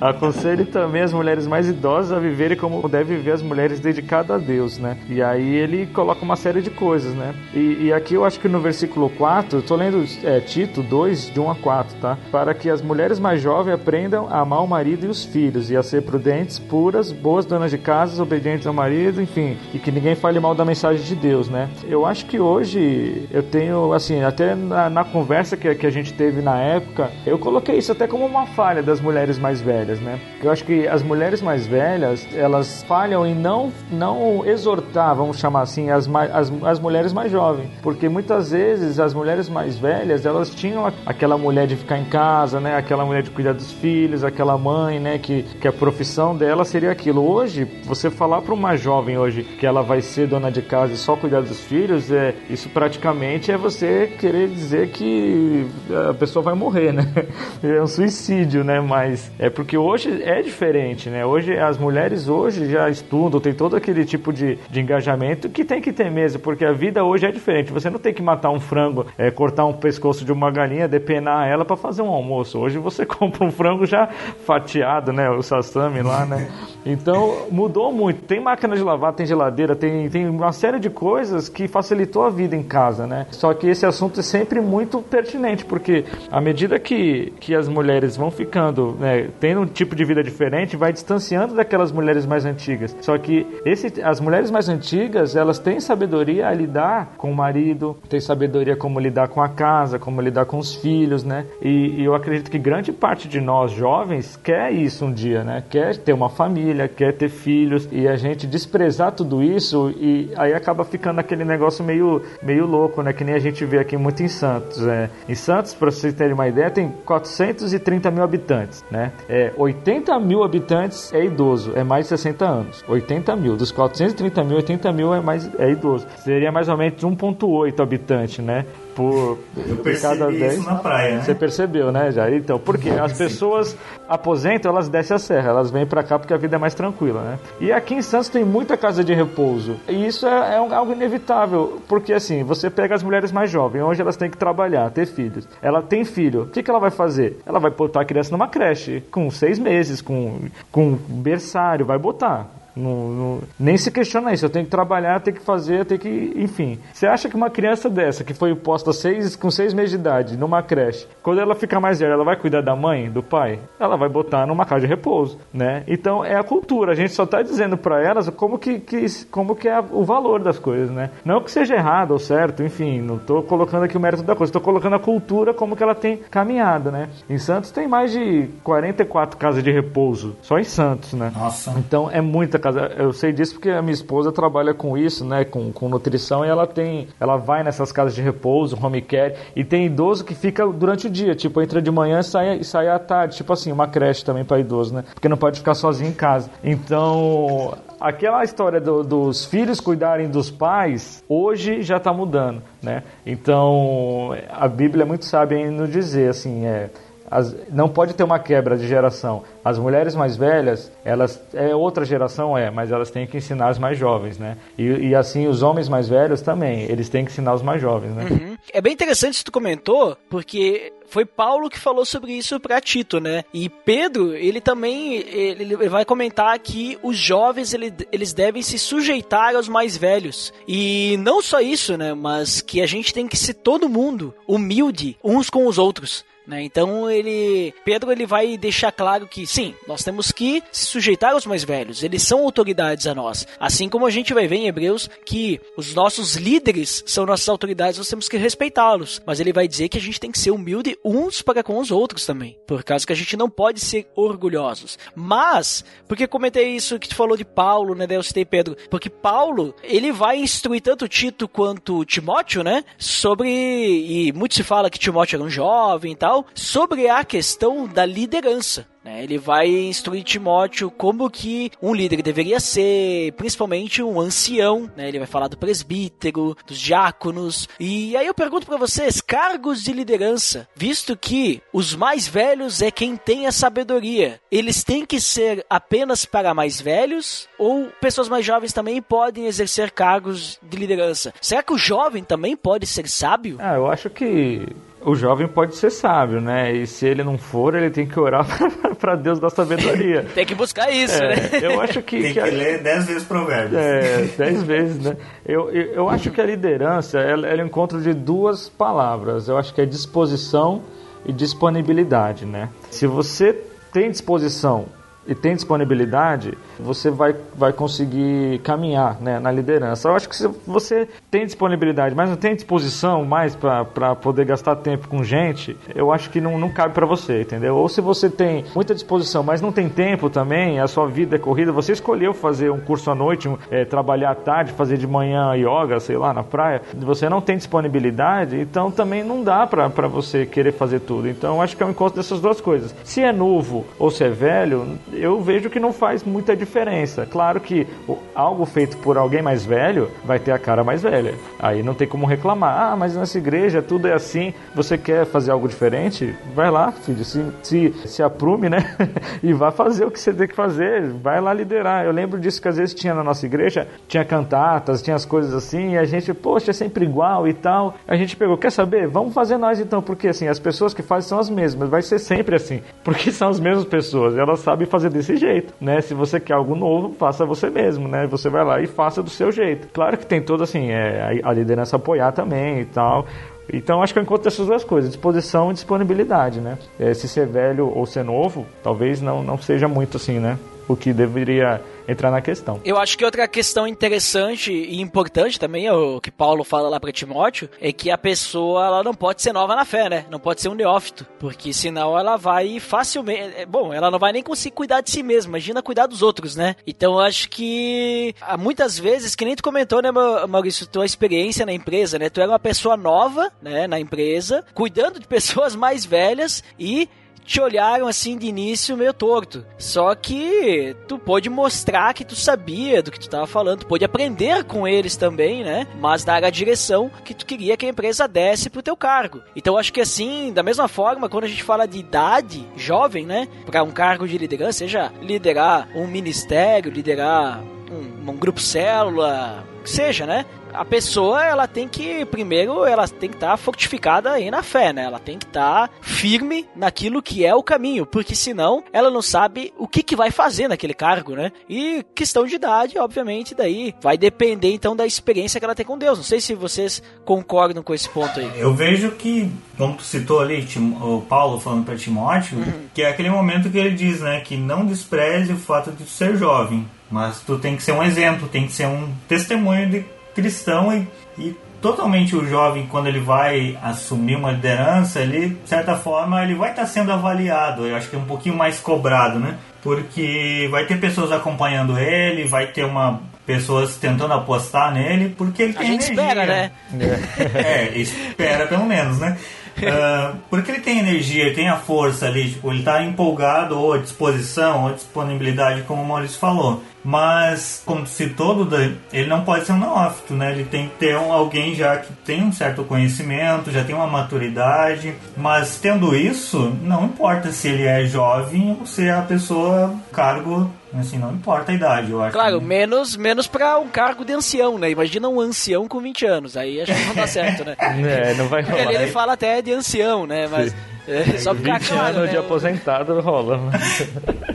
Aconselhe também as mulheres mais idosas a viverem como devem viver as mulheres dedicadas a Deus, né? E aí ele coloca uma série de coisas, né? E, e aqui eu acho que no versículo 4, eu tô lendo é, Tito 2, de 1 a 4, tá? Para que as mulheres mais jovens aprendam a amar o marido e os filhos, e a ser prudentes, puras, boas donas de casa, obedientes ao marido, enfim, e que ninguém fale mal da mensagem de Deus, né? Eu acho que hoje eu tenho, assim, até na, na conversa que, que a gente teve na época, época, eu coloquei isso até como uma falha das mulheres mais velhas, né? Eu acho que as mulheres mais velhas, elas falham em não, não exortar, vamos chamar assim, as, as, as mulheres mais jovens. Porque muitas vezes as mulheres mais velhas, elas tinham aquela mulher de ficar em casa, né? Aquela mulher de cuidar dos filhos, aquela mãe, né? Que, que a profissão dela seria aquilo. Hoje, você falar para uma jovem hoje que ela vai ser dona de casa e só cuidar dos filhos, é, isso praticamente é você querer dizer que a pessoa vai morrer morrer, né? É um suicídio, né? Mas é porque hoje é diferente, né? Hoje as mulheres hoje já estudam, tem todo aquele tipo de, de engajamento que tem que ter mesmo, porque a vida hoje é diferente. Você não tem que matar um frango, é, cortar um pescoço de uma galinha, depenar ela para fazer um almoço. Hoje você compra um frango já fatiado, né? O sasami lá, né? Então mudou muito. Tem máquina de lavar, tem geladeira, tem, tem uma série de coisas que facilitou a vida em casa, né? Só que esse assunto é sempre muito pertinente, porque a medida medida que, que as mulheres vão ficando, né, tendo um tipo de vida diferente, vai distanciando daquelas mulheres mais antigas. Só que esse, as mulheres mais antigas, elas têm sabedoria a lidar com o marido, têm sabedoria como lidar com a casa, como lidar com os filhos, né? E, e eu acredito que grande parte de nós jovens quer isso um dia, né? Quer ter uma família, quer ter filhos e a gente desprezar tudo isso e aí acaba ficando aquele negócio meio, meio louco, né? Que nem a gente vê aqui muito em Santos. É. Em Santos, para vocês terem uma ideia, tem 430 mil habitantes, né? É, 80 mil habitantes é idoso, é mais de 60 anos. 80 mil. Dos 430 mil, 80 mil é mais é idoso. Seria mais ou menos 1,8 habitante, né? Por, Eu por percebi cada 10. isso na praia, né? Você percebeu, né, já? Então, porque as pessoas aposentam, elas descem a serra, elas vêm pra cá porque a vida é mais tranquila, né? E aqui em Santos tem muita casa de repouso. E isso é, é um- algo inevitável, porque assim, você pega as mulheres mais jovens, hoje elas têm que trabalhar, ter filhos. Ela tem filho, o que, que ela vai fazer? Ela vai botar a criança numa creche, com seis meses, com, com berçário, vai botar. Não- não- nem se questiona isso. Eu tenho que trabalhar, tenho que fazer, tenho que. Enfim. Você acha que uma criança dessa, que foi posta seis, com seis meses de idade, numa creche, quando ela ficar mais velha, ela vai cuidar da mãe, do pai? Ela vai botar numa casa de repouso, né? Então é a cultura. A gente só tá dizendo para elas como que, que- como que é o valor das coisas, né? Não que seja errado ou certo, enfim, não tô colocando aqui o mérito da coisa, tô colocando a cultura como que ela tem caminhado, né? Em Santos tem mais de 44 casas de repouso, só em Santos, né? Nossa. Então é muita casa. Eu sei disso porque a minha esposa trabalha com isso, né? Com, com nutrição e ela tem. Ela vai nessas casas de repouso, home care, e tem idoso que fica durante o dia. Tipo, entra de manhã e sai, e sai à tarde. Tipo assim, uma creche também para idoso, né? Porque não pode ficar sozinho em casa. Então. Aquela história do- dos filhos cuidarem dos pais, hoje já está mudando, né? Então, a Bíblia é muito sábia em nos dizer, assim, é, as- não pode ter uma quebra de geração. As mulheres mais velhas, elas é outra geração, é, mas elas têm que ensinar as mais jovens, né? E, e assim os homens mais velhos também, eles têm que ensinar os mais jovens, né? Uhum. É bem interessante isso que tu comentou, porque foi Paulo que falou sobre isso pra Tito, né? E Pedro, ele também ele vai comentar que os jovens ele- eles devem se sujeitar aos mais velhos. E não só isso, né? Mas que a gente tem que ser todo mundo humilde uns com os outros. Né? Então ele, Pedro, ele vai deixar claro que sim, nós temos que se sujeitar aos mais velhos. Eles são autoridades a nós. Assim como a gente vai ver em Hebreus que os nossos líderes são nossas autoridades, nós temos que respeitá-los. Mas ele vai dizer que a gente tem que ser humilde uns para com os outros também, por causa que a gente não pode ser orgulhosos. Mas, porque comentei isso que tu falou de Paulo, né? Daí eu citei Pedro, porque Paulo ele vai instruir tanto Tito quanto Timóteo, né? Sobre e muito se fala que Timóteo era um jovem e tal, sobre a questão da liderança. né? Ele vai instruir Timóteo como que um líder deveria ser, principalmente um ancião, né? Ele vai falar do presbítero, dos diáconos. E aí eu pergunto pra vocês, cargos de liderança, visto que os mais velhos é quem tem a sabedoria, eles têm que ser apenas para mais velhos ou pessoas mais jovens também podem exercer cargos de liderança? Será que o jovem também pode ser sábio? Ah, eu acho que o jovem pode ser sábio, né? E se ele não for, ele tem que orar para Deus dar sabedoria. Tem que buscar isso, né? É, eu acho que, Tem que que a- ler dez vezes provérbios. É, dez vezes, né? Eu, eu, eu acho que a liderança ela, ela é o encontro de duas palavras. Eu acho que é disposição e disponibilidade, né? Se você tem disposição e tem disponibilidade, você vai, vai conseguir caminhar né, na liderança. Eu acho que se você tem disponibilidade, mas não tem disposição mais para poder gastar tempo com gente, eu acho que não, não cabe para você, entendeu? Ou se você tem muita disposição, mas não tem tempo também, a sua vida é corrida, você escolheu fazer um curso à noite, um, é, trabalhar à tarde, fazer de manhã yoga, sei lá, na praia, você não tem disponibilidade, então também não dá para você querer fazer tudo. Então eu acho que é um encontro dessas duas coisas. Se é novo ou se é velho, eu vejo que não faz muita diferença. Claro que algo feito por alguém mais velho vai ter a cara mais velha. Aí não tem como reclamar. Ah, mas nessa igreja tudo é assim. Você quer fazer algo diferente? Vai lá, filho. Se, se, se aprume, né? e vá fazer o que você tem que fazer. Vai lá liderar. Eu lembro disso que às vezes tinha na nossa igreja, tinha cantatas, tinha as coisas assim, e a gente, poxa, é sempre igual e tal. A gente pegou, quer saber? Vamos fazer nós então, porque assim, as pessoas que fazem são as mesmas, vai ser sempre assim, porque são as mesmas pessoas, elas sabem fazer desse jeito, né? Se você quer algo novo, faça você mesmo, né? Você vai lá e faça do seu jeito. Claro que tem todo assim, é, a liderança apoiar também e tal. Então acho que eu encontro essas duas coisas, disposição e disponibilidade, né? É, se ser velho ou ser novo, talvez não, não seja muito assim, né? O que deveria entrar na questão. Eu acho que outra questão interessante e importante também, é o que Paulo fala lá para Timóteo, é que a pessoa ela não pode ser nova na fé, né? Não pode ser um neófito, porque senão ela vai facilmente, é, bom, ela não vai nem conseguir cuidar de si mesma, imagina cuidar dos outros, né? Então eu acho que muitas vezes, que nem tu comentou, né, Maurício, tua experiência na empresa, né? Tu era uma pessoa nova, né, na empresa, cuidando de pessoas mais velhas e te olharam assim de início meio torto. Só que tu pôde mostrar que tu sabia do que tu tava falando, tu pôde aprender com eles também, né? Mas dar a direção que tu queria que a empresa desse pro teu cargo. Então acho que assim, da mesma forma, quando a gente fala de idade jovem, né, para um cargo de liderança, seja liderar um ministério, liderar um, um grupo célula, seja, né? A pessoa ela tem que primeiro ela tem que estar tá fortificada aí na fé, né? Ela tem que estar tá firme naquilo que é o caminho, porque senão ela não sabe o que, que vai fazer naquele cargo, né? E questão de idade, obviamente, daí vai depender então da experiência que ela tem com Deus. Não sei se vocês concordam com esse ponto aí. Eu vejo que, como tu citou ali, o Paulo falando para Timóteo, uhum. que é aquele momento que ele diz, né, que não despreze o fato de ser jovem, mas tu tem que ser um exemplo, tem que ser um testemunho de cristão e, e totalmente o jovem quando ele vai assumir uma liderança, ele de certa forma ele vai estar tá sendo avaliado, eu acho que é um pouquinho mais cobrado, né? Porque vai ter pessoas acompanhando ele, vai ter uma pessoas tentando apostar nele, porque ele A tem gente energia. espera, né? É, espera pelo menos, né? Uh, porque ele tem energia, ele tem a força ali, tipo, ele está empolgado ou disposição ou disponibilidade, como o Maurício falou. Mas, como citou, ele não pode ser um neófito, né? Ele tem que ter um, alguém já que tem um certo conhecimento, já tem uma maturidade. Mas, tendo isso, não importa se ele é jovem ou se é a pessoa cargo Assim, não importa a idade, eu acho. Claro, que... menos, menos pra um cargo de ancião, né? Imagina um ancião com 20 anos, aí acho que não dá certo, né? É, não vai rolar. Porque ali ele fala até de ancião, né? Mas é, só ficar 20 claro, anos né? de aposentado rola.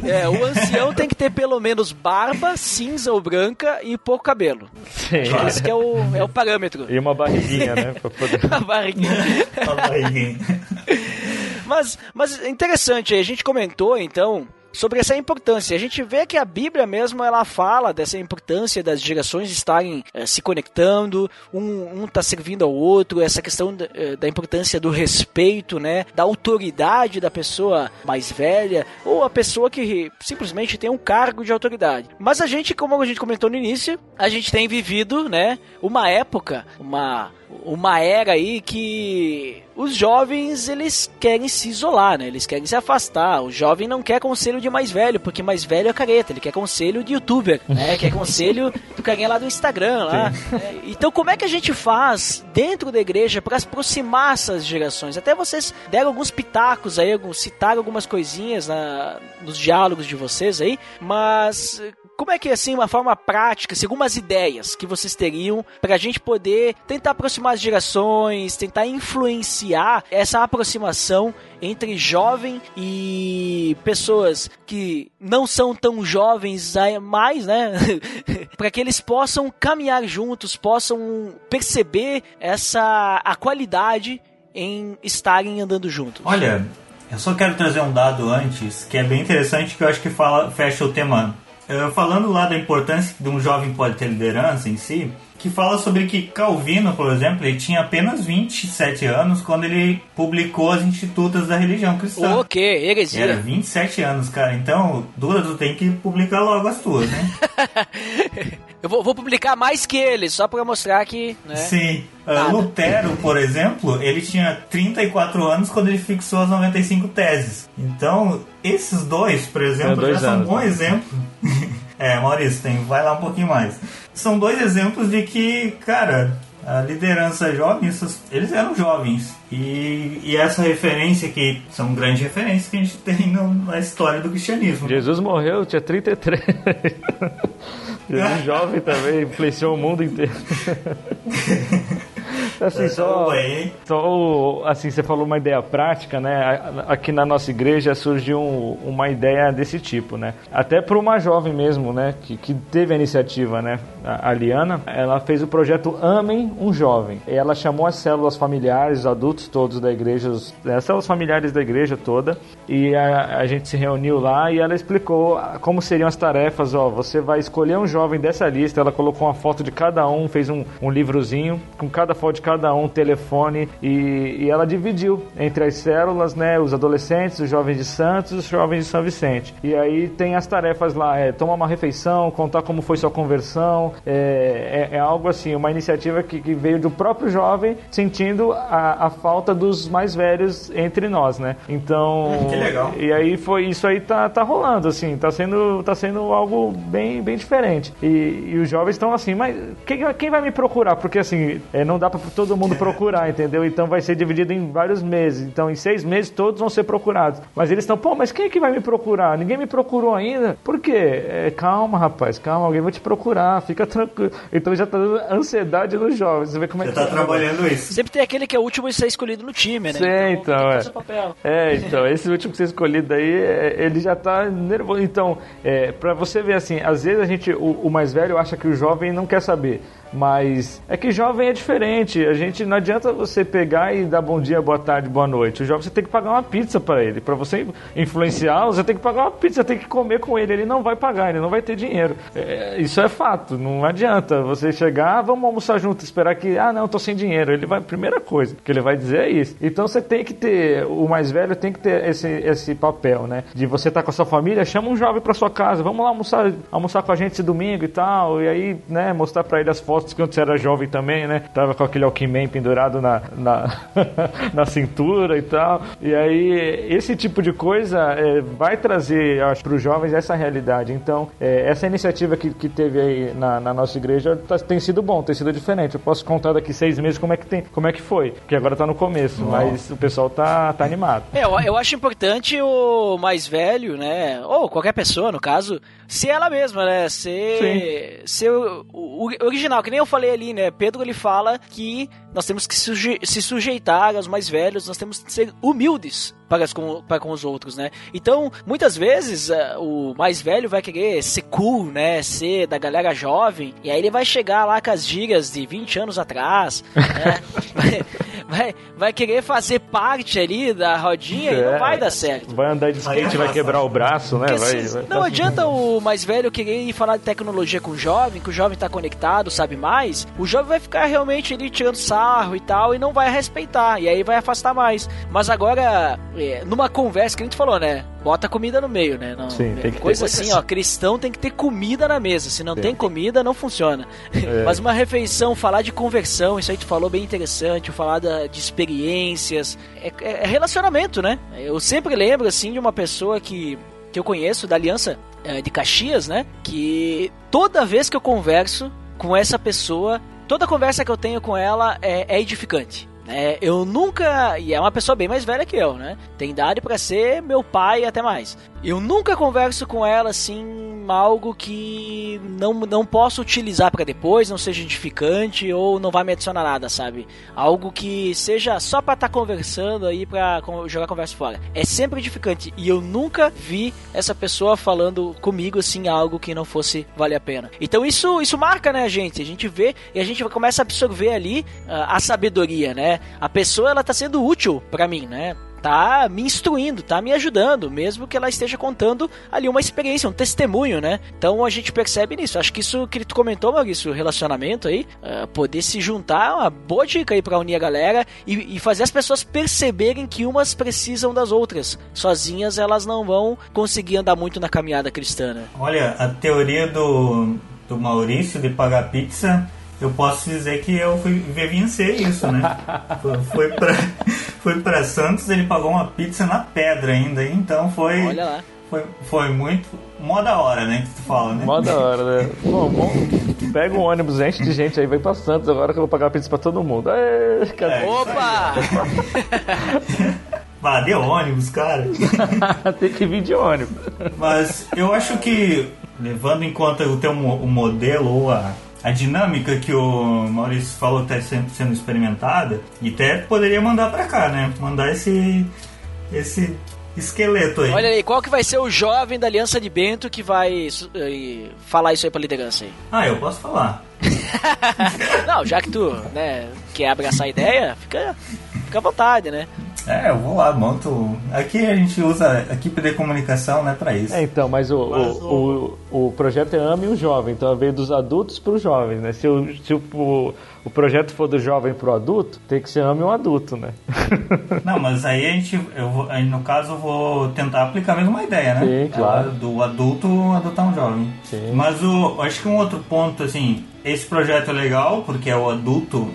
É, o ancião tem que ter pelo menos barba, cinza ou branca e pouco cabelo. Sim. Esse que é o, é o parâmetro. E uma barriguinha, né? Pra poder... A barriguinha. A barriguinha. Mas, mas interessante, a gente comentou então sobre essa importância. A gente vê que a Bíblia mesmo ela fala dessa importância das gerações estarem é, se conectando, um, um tá servindo ao outro, essa questão da, é, da, importância do respeito, né, da autoridade da pessoa mais velha ou a pessoa que simplesmente tem um cargo de autoridade. Mas a gente, como a gente comentou no início, a gente tem vivido, né, uma época, uma uma era aí que os jovens eles querem se isolar, né? Eles querem se afastar. O jovem não quer conselho de mais velho, porque mais velho é careta. Ele quer conselho de youtuber, né? quer conselho do carinha lá do Instagram, lá. É, então como é que a gente faz dentro da igreja para aproximar essas gerações? Até vocês deram alguns pitacos aí, citaram algumas coisinhas na, nos diálogos de vocês aí, mas como é que, assim, uma forma prática, assim, algumas ideias que vocês teriam para a gente poder tentar aproximar as gerações, tentar influenciar essa aproximação entre jovem e pessoas que não são tão jovens mais, né? para que eles possam caminhar juntos, possam perceber essa a qualidade em estarem andando juntos. Olha, eu só quero trazer um dado antes que é bem interessante que eu acho que fala fecha o tema falando lá da importância de um jovem pode ter liderança em si, que fala sobre que Calvino, por exemplo, ele tinha apenas 27 anos quando ele publicou as Institutas da Religião Cristã. O quê? Heresia. Era 27 anos, cara. Então, Dura, tu tem que publicar logo as tuas, né? Eu vou, vou, publicar mais que ele, só para mostrar que. Né? Sim. Uh, Lutero, por exemplo, ele tinha 34 anos quando ele fixou as 95 teses. Então, esses dois, por exemplo, dois já anos, são um bom né? exemplo. é, Maurício, tem, vai lá um pouquinho mais. São dois exemplos de que, cara, a liderança jovem, eles eram jovens. E, e, essa referência que são grandes referências que a gente tem no, na história do cristianismo. Jesus morreu, tinha 33. Jesus jovem também, influenciou o mundo inteiro. Assim, só, só, assim, você falou uma ideia prática, né? Aqui na nossa igreja surgiu uma ideia desse tipo, né? Até para uma jovem mesmo, né? Que, que teve a iniciativa, né? A Liana, ela fez o projeto Amem um Jovem. Ela chamou as células familiares, os adultos todos da igreja, as células familiares da igreja toda, e a, a gente se reuniu lá e ela explicou como seriam as tarefas. Ó, você vai escolher um jovem dessa lista, ela colocou uma foto de cada um, fez um, um livrozinho com cada foto de cada um, telefone, e, e ela dividiu entre as células, né? Os adolescentes, os jovens de Santos, os jovens de São Vicente. E aí tem as tarefas lá, é tomar uma refeição, contar como foi sua conversão, é, é, é algo assim, uma iniciativa que, que, veio do próprio jovem sentindo a, a, falta dos mais velhos entre nós, né? Então, que legal. E aí foi isso aí tá, tá rolando assim, tá sendo tá sendo algo bem bem diferente. E, e os jovens estão assim, mas quem, quem vai me procurar? Porque assim, é, não dá para todo mundo procurar, entendeu? Então vai ser dividido em vários meses. Então em seis meses todos vão ser procurados. Mas eles estão, pô, mas quem é que vai me procurar? Ninguém me procurou ainda. Por quê? É, calma, rapaz, calma, alguém vai te procurar, fica tranquilo. Então já tá dando ansiedade nos jovens. Você vê como é Você que tá trabalhando isso. Sempre tem aquele que é o último a ser escolhido no time, né? Sim, então, então é. É, então, esse último que ser escolhido aí, é, ele já tá nervoso. Então, é, pra você ver assim, às vezes a gente, o, o mais velho acha que o jovem não quer saber. Mas é que jovem é diferente. A gente não adianta você pegar e dar bom dia, boa tarde, boa noite. O jovem você tem que pagar uma pizza para ele. Para você influenciar, você tem que pagar uma pizza, tem que comer com ele. Ele não vai pagar, ele não vai ter dinheiro. É, isso é fato. Não adianta você chegar, ah, vamos almoçar junto, esperar que, ah, não, tô sem dinheiro. Ele vai, primeira coisa que ele vai dizer é isso. Então você tem que ter, o mais velho tem que ter esse, esse papel, né? De você estar tá com a sua família, chama um jovem para sua casa, vamos lá almoçar, almoçar com a gente esse domingo e tal. E aí, né, mostrar para ele as fotos fotos quando você era jovem também, né? Tava com aquele Alckmin pendurado na, na, na cintura e tal. E aí, esse tipo de coisa é, vai trazer, eu acho, para os jovens essa realidade. Então, é, essa iniciativa que, que teve aí na, na nossa igreja tá, tem sido bom, tem sido diferente. Eu posso contar daqui seis meses como é que, tem, como é que foi, porque agora tá no começo, mas o pessoal tá, tá animado. É, eu, eu acho importante o mais velho, né? Ou qualquer pessoa, no caso, ser ela mesma, né? Ser, ser o, o, original, que nem eu falei ali, né? Pedro ele fala que nós temos que suje se sujeitar aos mais velhos, nós temos que ser humildes para, com, para com os outros, né? Então, muitas vezes, uh, o mais velho vai querer ser cool, né? Ser da galera jovem, e aí ele vai chegar lá com as gírias de 20 anos atrás, né? vai, vai, querer fazer parte ali da rodinha é, e não é. vai dar certo. Vai andar de skate, vai quebrar o braço, né? Vai, vai, não adianta o mais velho querer ir falar de tecnologia com o jovem, que o jovem tá conectado, sabe mais. O jovem vai ficar realmente ali tirando sarro e tal, e não vai respeitar, e aí vai afastar mais. Mas agora, é, numa conversa que a gente falou, né? Bota comida no meio, né? Não, Sim, tem que coisa ter. assim, ó, cristão tem que ter comida na mesa. Se não tem, tem comida, não funciona. É. Mas uma refeição, falar de conversão, isso aí tu falou bem interessante, falar da, de experiências, é, é, é relacionamento, né? Eu sempre lembro, assim, de uma pessoa que que eu conheço da Aliança é, de Caxias, né? Que toda vez que eu converso com essa pessoa, toda conversa que eu tenho com ela é, é edificante. É, eu nunca. E é uma pessoa bem mais velha que eu, né? Tem idade para ser meu pai e até mais. Eu nunca converso com ela assim, algo que não, não posso utilizar para depois, não seja edificante ou não vai me adicionar nada, sabe? Algo que seja só para estar tá conversando aí, pra jogar conversa fora. É sempre edificante. E eu nunca vi essa pessoa falando comigo assim, algo que não fosse valer a pena. Então isso, isso marca, né, gente? A gente vê e a gente começa a absorver ali uh, a sabedoria, né? A pessoa, ela tá sendo útil para mim, né? Tá me instruindo, tá me ajudando, mesmo que ela esteja contando ali uma experiência, um testemunho, né? Então a gente percebe nisso. Acho que isso que tu comentou, Maurício, relacionamento aí, uh, poder se juntar é uma boa dica aí pra unir a galera e, e, fazer as pessoas perceberem que umas precisam das outras. Sozinhas elas não vão conseguir andar muito na caminhada cristã, né? Olha, a teoria do, do Maurício de pagar pizza eu posso dizer que eu fui vivenciei isso, né? foi, para foi pra Santos, ele pagou uma pizza na pedra ainda, então foi. Olha lá. Foi, foi muito. Mó da hora, né? Que tu fala, né? Mó da hora, né? bom, bom, pega um ônibus, enche de gente aí, vem pra Santos agora que eu vou pagar pizza pra todo mundo. Aê, é, Opa! Ah, deu ônibus, cara. Tem que vir de ônibus. Mas eu acho que, levando em conta o teu o modelo ou a a dinâmica que o Maurício falou está sendo, sendo experimentada e até poderia mandar para cá, né? Mandar esse esse esqueleto aí. Olha aí, qual que vai ser o jovem da Aliança de Bento que vai uh, falar isso aí pra liderança aí? Ah, eu posso falar. Não, já que tu, né, quer abraçar a ideia, fica, fica à vontade, né? É, eu vou lá, monto. Aqui a gente usa a equipe de comunicação, né, pra isso. É, então, mas o, mas o, o, o, projeto é Ame o Jovem, então veio dos adultos para os jovens, né? Se, o, se o, o projeto for do jovem pro adulto, tem que ser Ame um adulto, né? Não, mas aí a gente, eu, aí no caso, eu vou tentar aplicar a mesma ideia, né? Sim, claro. Do adulto adotar um jovem. Sim. Mas o, acho que um outro ponto, assim, esse projeto é legal porque é o adulto,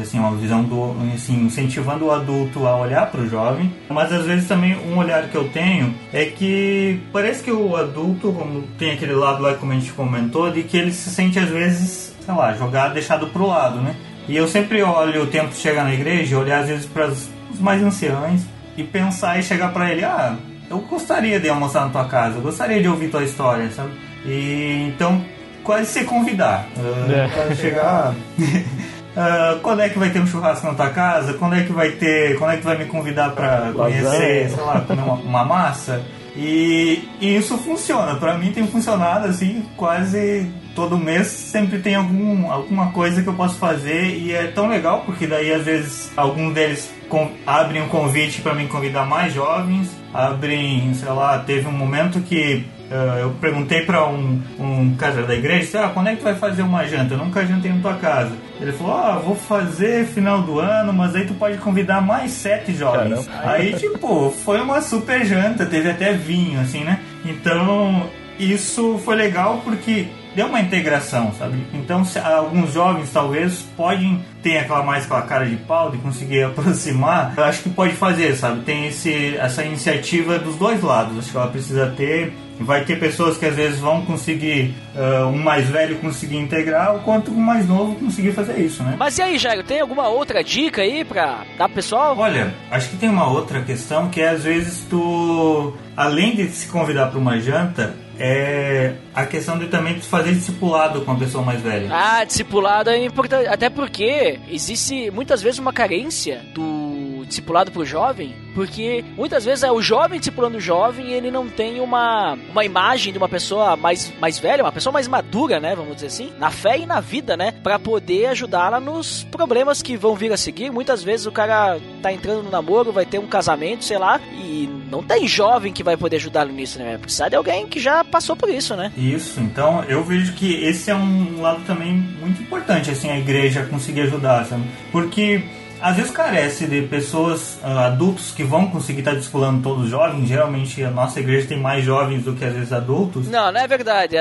assim, uma visão do, assim, incentivando o adulto a olhar para o jovem. Mas às vezes também um olhar que eu tenho é que parece que o adulto, como tem aquele lado lá como a gente comentou, de que ele se sente às vezes, sei lá, jogado, deixado pro lado, né? E eu sempre olho o tempo de chegar na igreja, olhar às vezes para os mais anciãos e pensar e chegar para ele, ah, eu gostaria de almoçar na tua casa, eu gostaria de ouvir tua história, sabe? E então quase se convidar. Uh, é. chegar. Uh, quando é que vai ter um churrasco na tua casa? Quando é que vai ter. Quando é que vai me convidar para conhecer, sei lá, comer uma, uma massa? E, e, isso funciona. Para mim tem funcionado assim, quase todo mês sempre tem algum, alguma coisa que eu posso fazer e é tão legal porque daí às vezes algum deles com, abrem um convite para me convidar mais jovens, abrem, sei lá, teve um momento que Uh, eu perguntei para um, um cara da igreja, ah, quando é que tu vai fazer uma janta? Eu nunca jantei na tua casa. Ele falou, ah, vou fazer final do ano, mas aí tu pode convidar mais sete jovens. Caramba. Aí, tipo, foi uma super janta, teve até vinho, assim, né? Então, isso foi legal porque deu uma integração, sabe? Então, se, alguns jovens talvez podem ter aquela mais aquela cara de pau de conseguir aproximar. Eu acho que pode fazer, sabe? Tem esse, essa iniciativa dos dois lados. Acho que ela precisa ter. Vai ter pessoas que às vezes vão conseguir, uh, um mais velho conseguir integrar, o quanto um mais novo conseguir fazer isso, né? Mas e aí, Jairo, tem alguma outra dica aí pra dar pro pessoal? Olha, acho que tem uma outra questão que é às vezes tu, além de se convidar para uma janta, é a questão de também fazer discipulado com a pessoa mais velha. Ah, discipulado é importante, até porque existe muitas vezes uma carência do discipulado pro jovem, porque muitas vezes é o jovem discipulando o jovem e ele não tem uma, uma imagem de uma pessoa mais, mais velha, uma pessoa mais madura, né, vamos dizer assim, na fé e na vida, né, para poder ajudá-la nos problemas que vão vir a seguir. Muitas vezes o cara tá entrando no namoro, vai ter um casamento, sei lá, e não tem jovem que vai poder ajudá-lo nisso, né? Precisa de alguém que já passou por isso, né? Isso, então eu vejo que esse é um lado também muito importante, assim, a igreja conseguir ajudar, sabe? Porque às vezes carece de pessoas, uh, adultos que vão conseguir estar discipulando todos os jovens. Geralmente a nossa igreja tem mais jovens do que às vezes adultos. Não, não é verdade.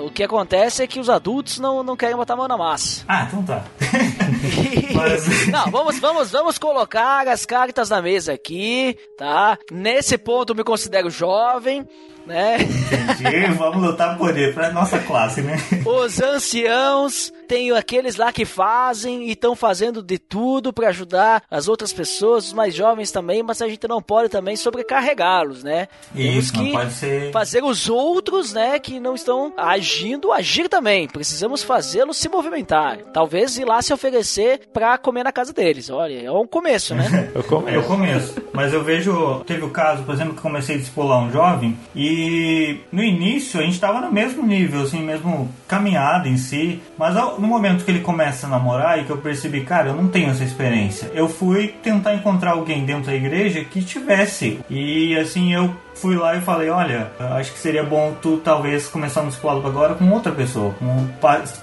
o que acontece é que os adultos não, não querem botar a mão na massa. Ah, então tá. Mas... não, vamos, vamos, vamos colocar as cartas na mesa aqui, tá? Nesse ponto eu me considero jovem né? Entendi, vamos lutar por ele, pra nossa classe, né? Os anciãos, tem aqueles lá que fazem e estão fazendo de tudo para ajudar as outras pessoas, os mais jovens também, mas a gente não pode também sobrecarregá-los, né? Isso, Temos que pode ser... fazer os outros, né, que não estão agindo, agir também. Precisamos fazê-los se movimentar. Talvez ir lá se oferecer para comer na casa deles. Olha, é um começo, né? é o começo. É o começo. Mas eu vejo, teve o caso, por exemplo, que comecei a discipular um jovem e no início a gente estava no mesmo nível, assim, mesmo caminhada em si. Mas no momento que ele começa a namorar e que eu percebi, cara, eu não tenho essa experiência, eu fui tentar encontrar alguém dentro da igreja que tivesse. E assim, eu fui lá e falei, olha, acho que seria bom tu talvez começar um discipulado agora com outra pessoa.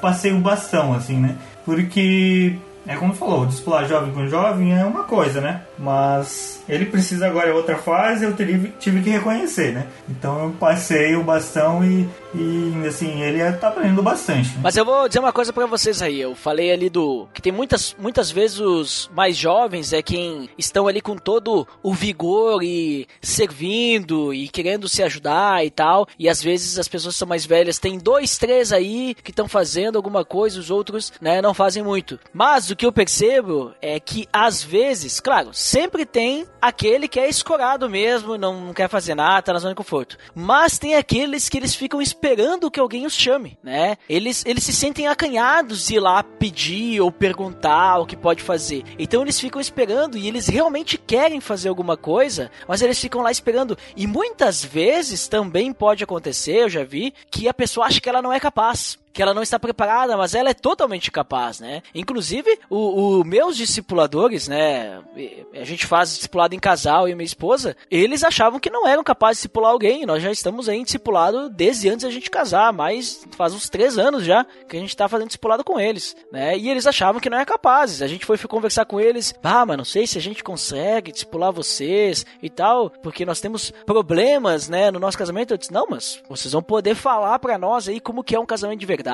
Passei o bastão, assim, né? Porque é como falou, discipular jovem com jovem é uma coisa, né? Mas ele precisa agora é outra fase, eu tive que reconhecer, né? Então eu passei o bastão e, e assim, ele tá aprendendo bastante. Né? Mas eu vou dizer uma coisa para vocês aí. Eu falei ali do. que tem muitas, muitas vezes os mais jovens é quem estão ali com todo o vigor e servindo e querendo se ajudar e tal. E às vezes as pessoas são mais velhas, tem dois, três aí que estão fazendo alguma coisa, os outros, né, não fazem muito. Mas o que eu percebo é que às vezes, claro, sempre tem aquele que é escorado mesmo, não quer fazer nada, tá na zona de conforto. Mas tem aqueles que eles ficam esperando esperando que alguém os chame, né? Eles, eles se sentem acanhados de ir lá pedir ou perguntar o que pode fazer. Então eles ficam esperando e eles realmente querem fazer alguma coisa, mas eles ficam lá esperando. E muitas vezes também pode acontecer, eu já vi, que a pessoa acha que ela não é capaz que ela não está preparada, mas ela é totalmente capaz, né? Inclusive, os meus discipuladores, né? A gente faz discipulado em casal e minha esposa, eles achavam que não eram capazes de discipular alguém. Nós já estamos aí em discipulado desde antes da gente casar, mas faz uns três anos já que a gente está fazendo discipulado com eles, né? E eles achavam que não eram capazes. A gente foi conversar com eles, ah, mas não sei se a gente consegue discipular vocês e tal, porque nós temos problemas, né, no nosso casamento. Eu disse, não, mas vocês vão poder falar para nós aí como que é um casamento de verdade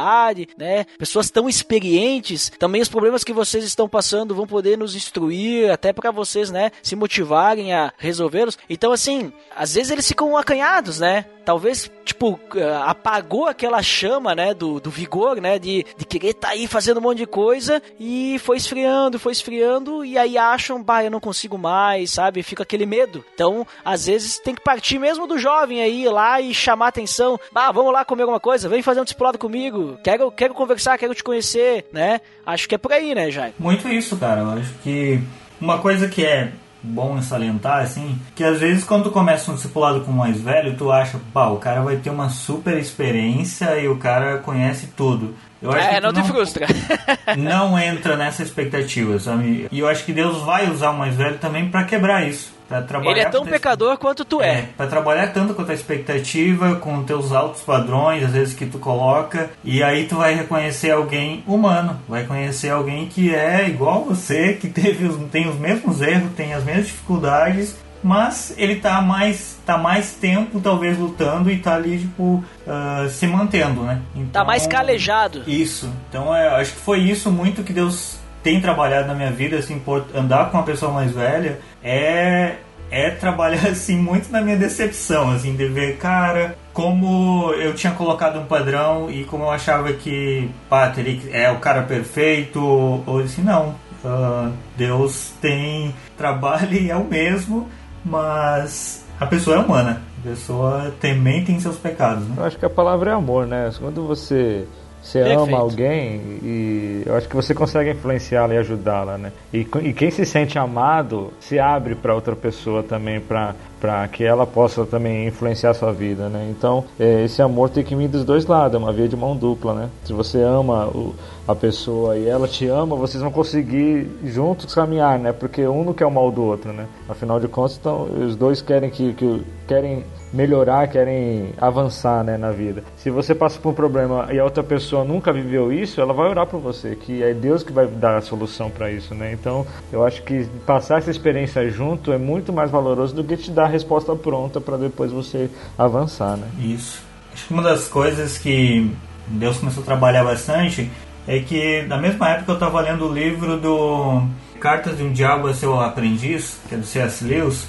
né? Pessoas tão experientes, também os problemas que vocês estão passando vão poder nos instruir, até para vocês, né, se motivarem a resolvê-los. Então, assim, às vezes eles ficam acanhados, né? talvez, tipo, ah, apagou aquela chama, né, do, do vigor, né, de, de querer estar tá aí fazendo um monte de coisa e foi esfriando, foi esfriando e aí acham, bah, eu não consigo mais, sabe? Fica aquele medo. Então, às vezes tem que partir mesmo do jovem aí lá e chamar atenção. Bah, vamos lá comer alguma coisa, vem fazer um discipulado comigo. Quero, quero conversar, quero te conhecer, né? Acho que é por aí, né, Jair? Muito isso, cara. Eu acho que uma coisa que é bom salientar, assim, que às vezes quando tu começa um discipulado com o mais velho, tu acha, pá, o cara vai ter uma super experiência e o cara conhece tudo. Eu acho é, que não, não te frustra. não entra nessa expectativa, sabe? E eu acho que Deus vai usar o mais velho também para quebrar isso. Pra trabalhar Ele é tão pecador quanto tu é. é. Pra trabalhar tanto com a tua expectativa, com teus altos padrões, às vezes que tu coloca, e aí tu vai reconhecer alguém humano, vai conhecer alguém que é igual você, que teve os, tem os mesmos erros, tem as mesmas dificuldades, mas ele tá mais tá mais tempo talvez lutando e tá ali tipo uh, se mantendo, né? Então, tá mais então, calejado. Isso. Então é, acho que foi isso muito que Deus tem trabalhado na minha vida, assim, andar com uma pessoa mais velha, é é trabalhar assim muito na minha decepção, assim, de ver, cara, como eu tinha colocado um padrão e como eu achava que Patrick é o cara perfeito, ou assim, não. Uh, Deus tem trabalho e é o mesmo, mas a pessoa é humana. A pessoa também tem seus pecados. Né? Eu acho que a palavra é amor, né? Quando você você Perfeito. ama alguém e eu acho que você consegue influenciá-la e ajudá-la, né? E, e, quem se sente amado se abre para outra pessoa também para para que ela possa também influenciar a sua vida, né? Então, é, esse amor tem que vir dos dois lados, é uma via de mão dupla, né? Se você ama o, a pessoa e ela te ama, vocês vão conseguir juntos caminhar, né? Porque um não quer o mal do outro, né? Afinal de contas, então, os dois querem que, que querem melhorar, querem avançar né, na vida. Se você passa por um problema e a outra pessoa nunca viveu isso, ela vai orar por você, que é Deus que vai dar a solução para isso, né? Então, eu acho que passar essa experiência junto é muito mais valoroso do que te dar resposta pronta para depois você avançar, né? Isso. Acho que uma das coisas que Deus começou a trabalhar bastante é que na mesma época eu estava lendo o livro do Cartas de um Diabo a Seu Aprendiz, que é do C.S. Lewis,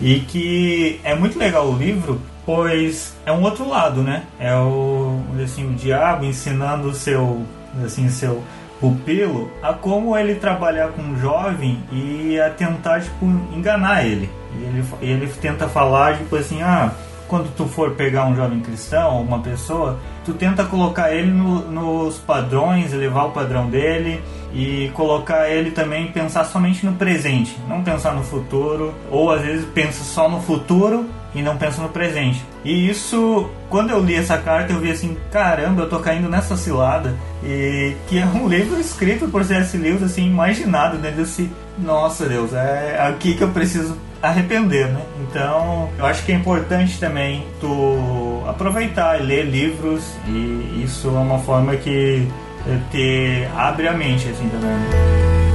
e que é muito legal o livro, pois é um outro lado, né? É o, assim, o diabo ensinando o seu, assim, seu pupilo a como ele trabalhar com um jovem e a tentar, tipo, enganar ele. E ele, ele tenta falar, tipo assim, ah, quando tu for pegar um jovem cristão, uma pessoa, tu tenta colocar ele no, nos padrões, elevar o padrão dele e colocar ele também pensar somente no presente, não pensar no futuro, ou às vezes pensa só no futuro e não pensa no presente. E isso, quando eu li essa carta, eu vi assim, caramba, eu tô caindo nessa cilada. E que é um livro escrito por C.S. Lewis, assim, imaginado, né? Desse, nossa Deus, é aqui que eu preciso arrepender, né? Então, eu acho que é importante também tu aproveitar e ler livros e isso é uma forma que te abre a mente assim também.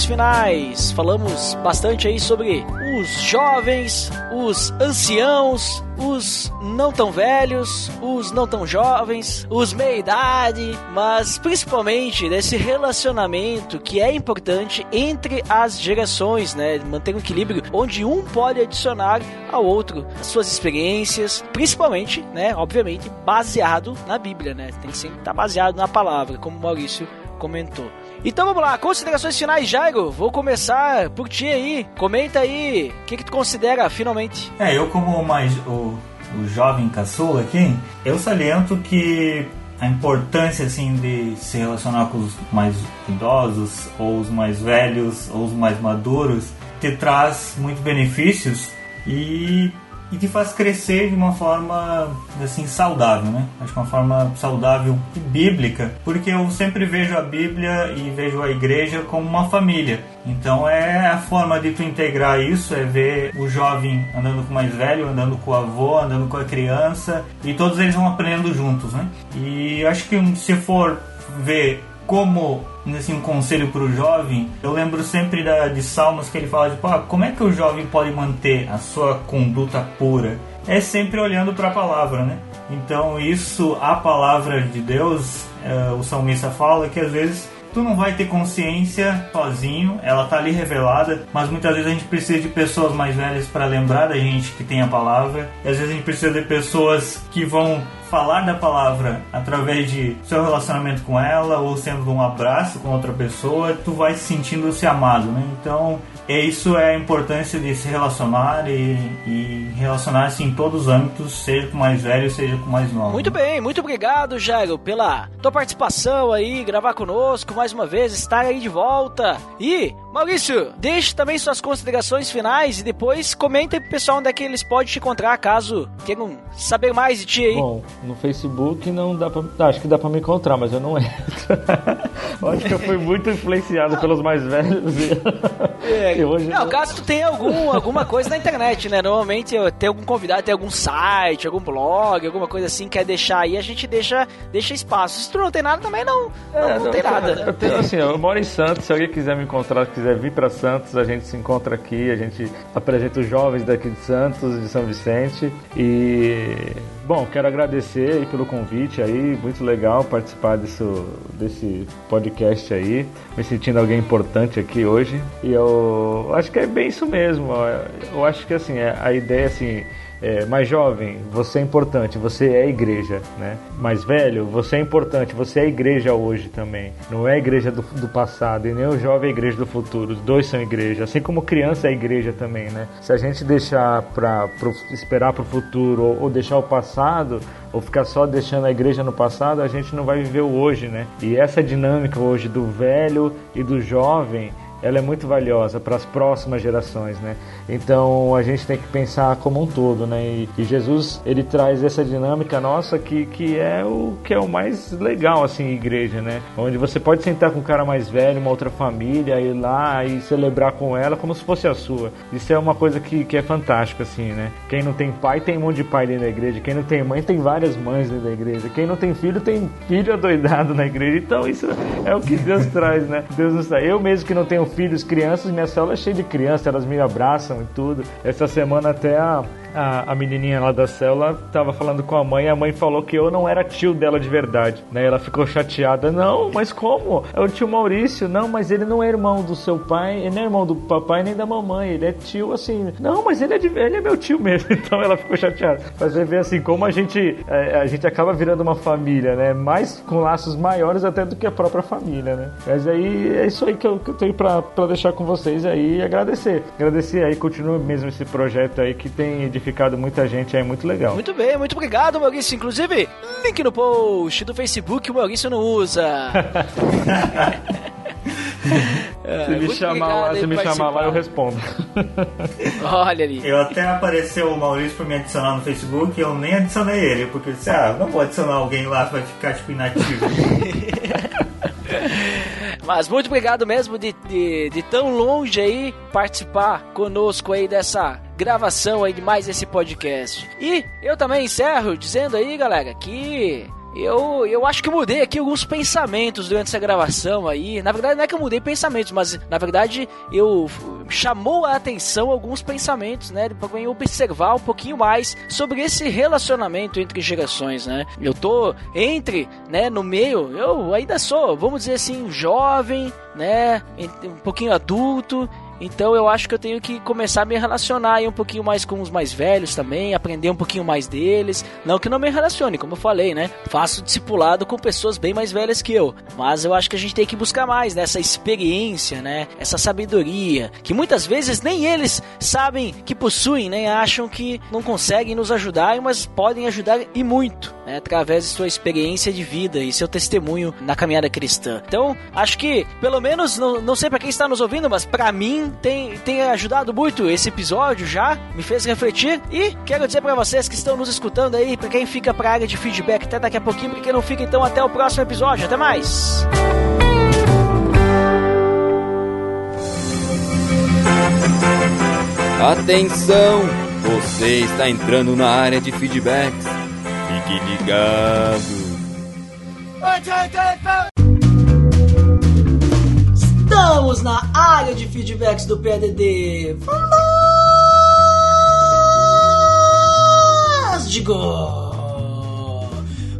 Considerações finais. Falamos bastante aí sobre os jovens, os anciãos, os não tão velhos, os não tão jovens, os meia idade, mas principalmente desse relacionamento que é importante entre as gerações, né? Manter um equilíbrio onde um pode adicionar ao outro as suas experiências, principalmente, né? Obviamente, baseado na Bíblia, né? Tem que sempre estar baseado na palavra, como o Maurício comentou. Então vamos lá, considerações finais, Jairo. Vou começar por ti aí. Comenta aí o que, que tu considera finalmente. É, eu como mais o, o jovem caçula aqui, eu saliento que a importância assim de se relacionar com os mais idosos ou os mais velhos ou os mais maduros te traz muitos benefícios e e te faz crescer de uma forma assim saudável, né? Acho que uma forma saudável e bíblica, porque eu sempre vejo a Bíblia e vejo a igreja como uma família. Então é a forma de tu integrar isso, é ver o jovem andando com o mais velho, andando com o avô, andando com a criança e todos eles vão aprendendo juntos, né? E acho que se for ver como assim, um conselho para o jovem, eu lembro sempre da, de Salmos que ele fala de tipo, ah, como é que o jovem pode manter a sua conduta pura? É sempre olhando para a palavra, né? Então isso, a palavra de Deus, é, o salmista fala que às vezes tu não vai ter consciência sozinho, ela tá ali revelada, mas muitas vezes a gente precisa de pessoas mais velhas para lembrar da gente que tem a palavra, e às vezes a gente precisa de pessoas que vão falar da palavra através de seu relacionamento com ela ou sendo um abraço com outra pessoa, tu vai se sentindo se amado, né? Então, é isso é a importância de se relacionar e, e relacionar-se em todos os âmbitos, seja com mais velho, seja com mais novo. Muito bem, muito obrigado, Jairo, pela tua participação aí, gravar conosco mais uma vez, estar aí de volta. E, Maurício, deixe também suas considerações finais e depois comenta aí pro pessoal onde é que eles podem te encontrar, caso queiram saber mais de ti aí. Bom, no Facebook não dá pra. Acho que dá pra me encontrar, mas eu não entro. acho que eu fui muito influenciado pelos mais velhos. É, hoje não, caso tu tenha algum, alguma coisa na internet, né? Normalmente tem algum convidado, tem algum site, algum blog, alguma coisa assim, quer deixar aí, a gente deixa, deixa espaço. Se tu não tem nada, também não, é, não, não, tem nada. Eu, tenho, assim, eu moro em Santos, se alguém quiser me encontrar, quiser vir para Santos, a gente se encontra aqui, a gente apresenta os jovens daqui de Santos, de São Vicente. E, bom, quero agradecer aí pelo convite aí, muito legal participar desse, desse podcast aí, me sentindo alguém importante aqui hoje. E eu acho que é bem isso mesmo. Eu acho que assim, é, a ideia assim é, mais jovem, você é importante, você é igreja, né? Mais velho, você é importante, você é igreja hoje também. Não é igreja do, do passado e nem o jovem é igreja do futuro. Os dois são igreja, assim como criança é igreja também, né? Se a gente deixar para esperar para o futuro ou, ou deixar o passado, ou ficar só deixando a igreja no passado, a gente não vai viver o hoje, né? E essa dinâmica hoje do velho e do jovem ela é muito valiosa para as próximas gerações, né? Então a gente tem que pensar como um todo, né? E, e, Jesus ele traz essa dinâmica nossa que, que é o que é o mais legal assim, igreja, né? Onde você pode sentar com um cara mais velho, uma outra família, ir lá e celebrar com ela como se fosse a sua. Isso é uma coisa que, que é fantástica assim, né? Quem não tem pai tem um monte de pai dentro da igreja, quem não tem mãe tem várias mães dentro da igreja, quem não tem filho tem filho adoidado na igreja. Então isso é o que Deus traz, né? Deus nos traz. Eu mesmo que não tenho filhos, crianças, minha célula é cheia de crianças, elas me abraçam e tudo. Essa semana até a, a, a, menininha lá da célula tava falando com a mãe, a mãe falou que eu não era tio dela de verdade, né? Ela ficou chateada. Não, mas como? É o tio Maurício. Não, mas ele não é irmão do seu pai, ele não é irmão do papai nem da mamãe, ele é tio assim. Não, mas ele é, de, ele é meu tio mesmo. Então ela ficou chateada. Mas você vê assim como a gente a, é, a gente acaba virando uma família, né? Mais com laços maiores até do que a própria família, né? Mas aí é isso aí que eu, que eu tenho pra, pra deixar com vocês aí e agradecer. Agradecer aí, continua mesmo esse projeto aí que tem de edificado muita gente, é muito legal. Muito bem, muito obrigado, Maurício. Inclusive, link no post do Facebook o Maurício não usa. se me chamar lá, se me chamar lá, eu respondo. Olha ali. Eu até apareceu o Maurício pra me adicionar no Facebook e eu nem adicionei ele, porque eu disse, ah, não vou adicionar alguém lá vai ficar tipo inativo. Mas muito obrigado mesmo de, de, de tão longe aí participar conosco aí dessa gravação aí de mais esse podcast. E eu também encerro dizendo aí, galera, que eu, eu acho que mudei aqui alguns pensamentos durante essa gravação aí. Na verdade, não é que eu mudei pensamentos, mas na verdade eu chamou a atenção alguns pensamentos, né? Eu observar um pouquinho mais sobre esse relacionamento entre gerações, né? Eu tô entre, né, no meio, eu ainda sou, vamos dizer assim, jovem, né? Um pouquinho adulto então eu acho que eu tenho que começar a me relacionar um pouquinho mais com os mais velhos também, aprender um pouquinho mais deles. Não que não me relacione, como eu falei, né? Faço discipulado com pessoas bem mais velhas que eu. Mas eu acho que a gente tem que buscar mais nessa né? experiência, né? Essa sabedoria, que muitas vezes nem eles sabem que possuem, né? Acham que não conseguem nos ajudar, mas podem ajudar e muito, né? Através de sua experiência de vida e seu testemunho na caminhada cristã. Então, acho que, pelo menos, não, não sei para quem está nos ouvindo, mas para mim tem, tem ajudado muito esse episódio já, me fez refletir e quero dizer para vocês que estão nos escutando aí, para quem fica pra área de feedback até daqui a pouquinho, para quem não fica então até o próximo episódio. Até mais! Atenção! Você está entrando na área de feedbacks. Fique ligado! Estamos na área de feedbacks do PDD. Digo.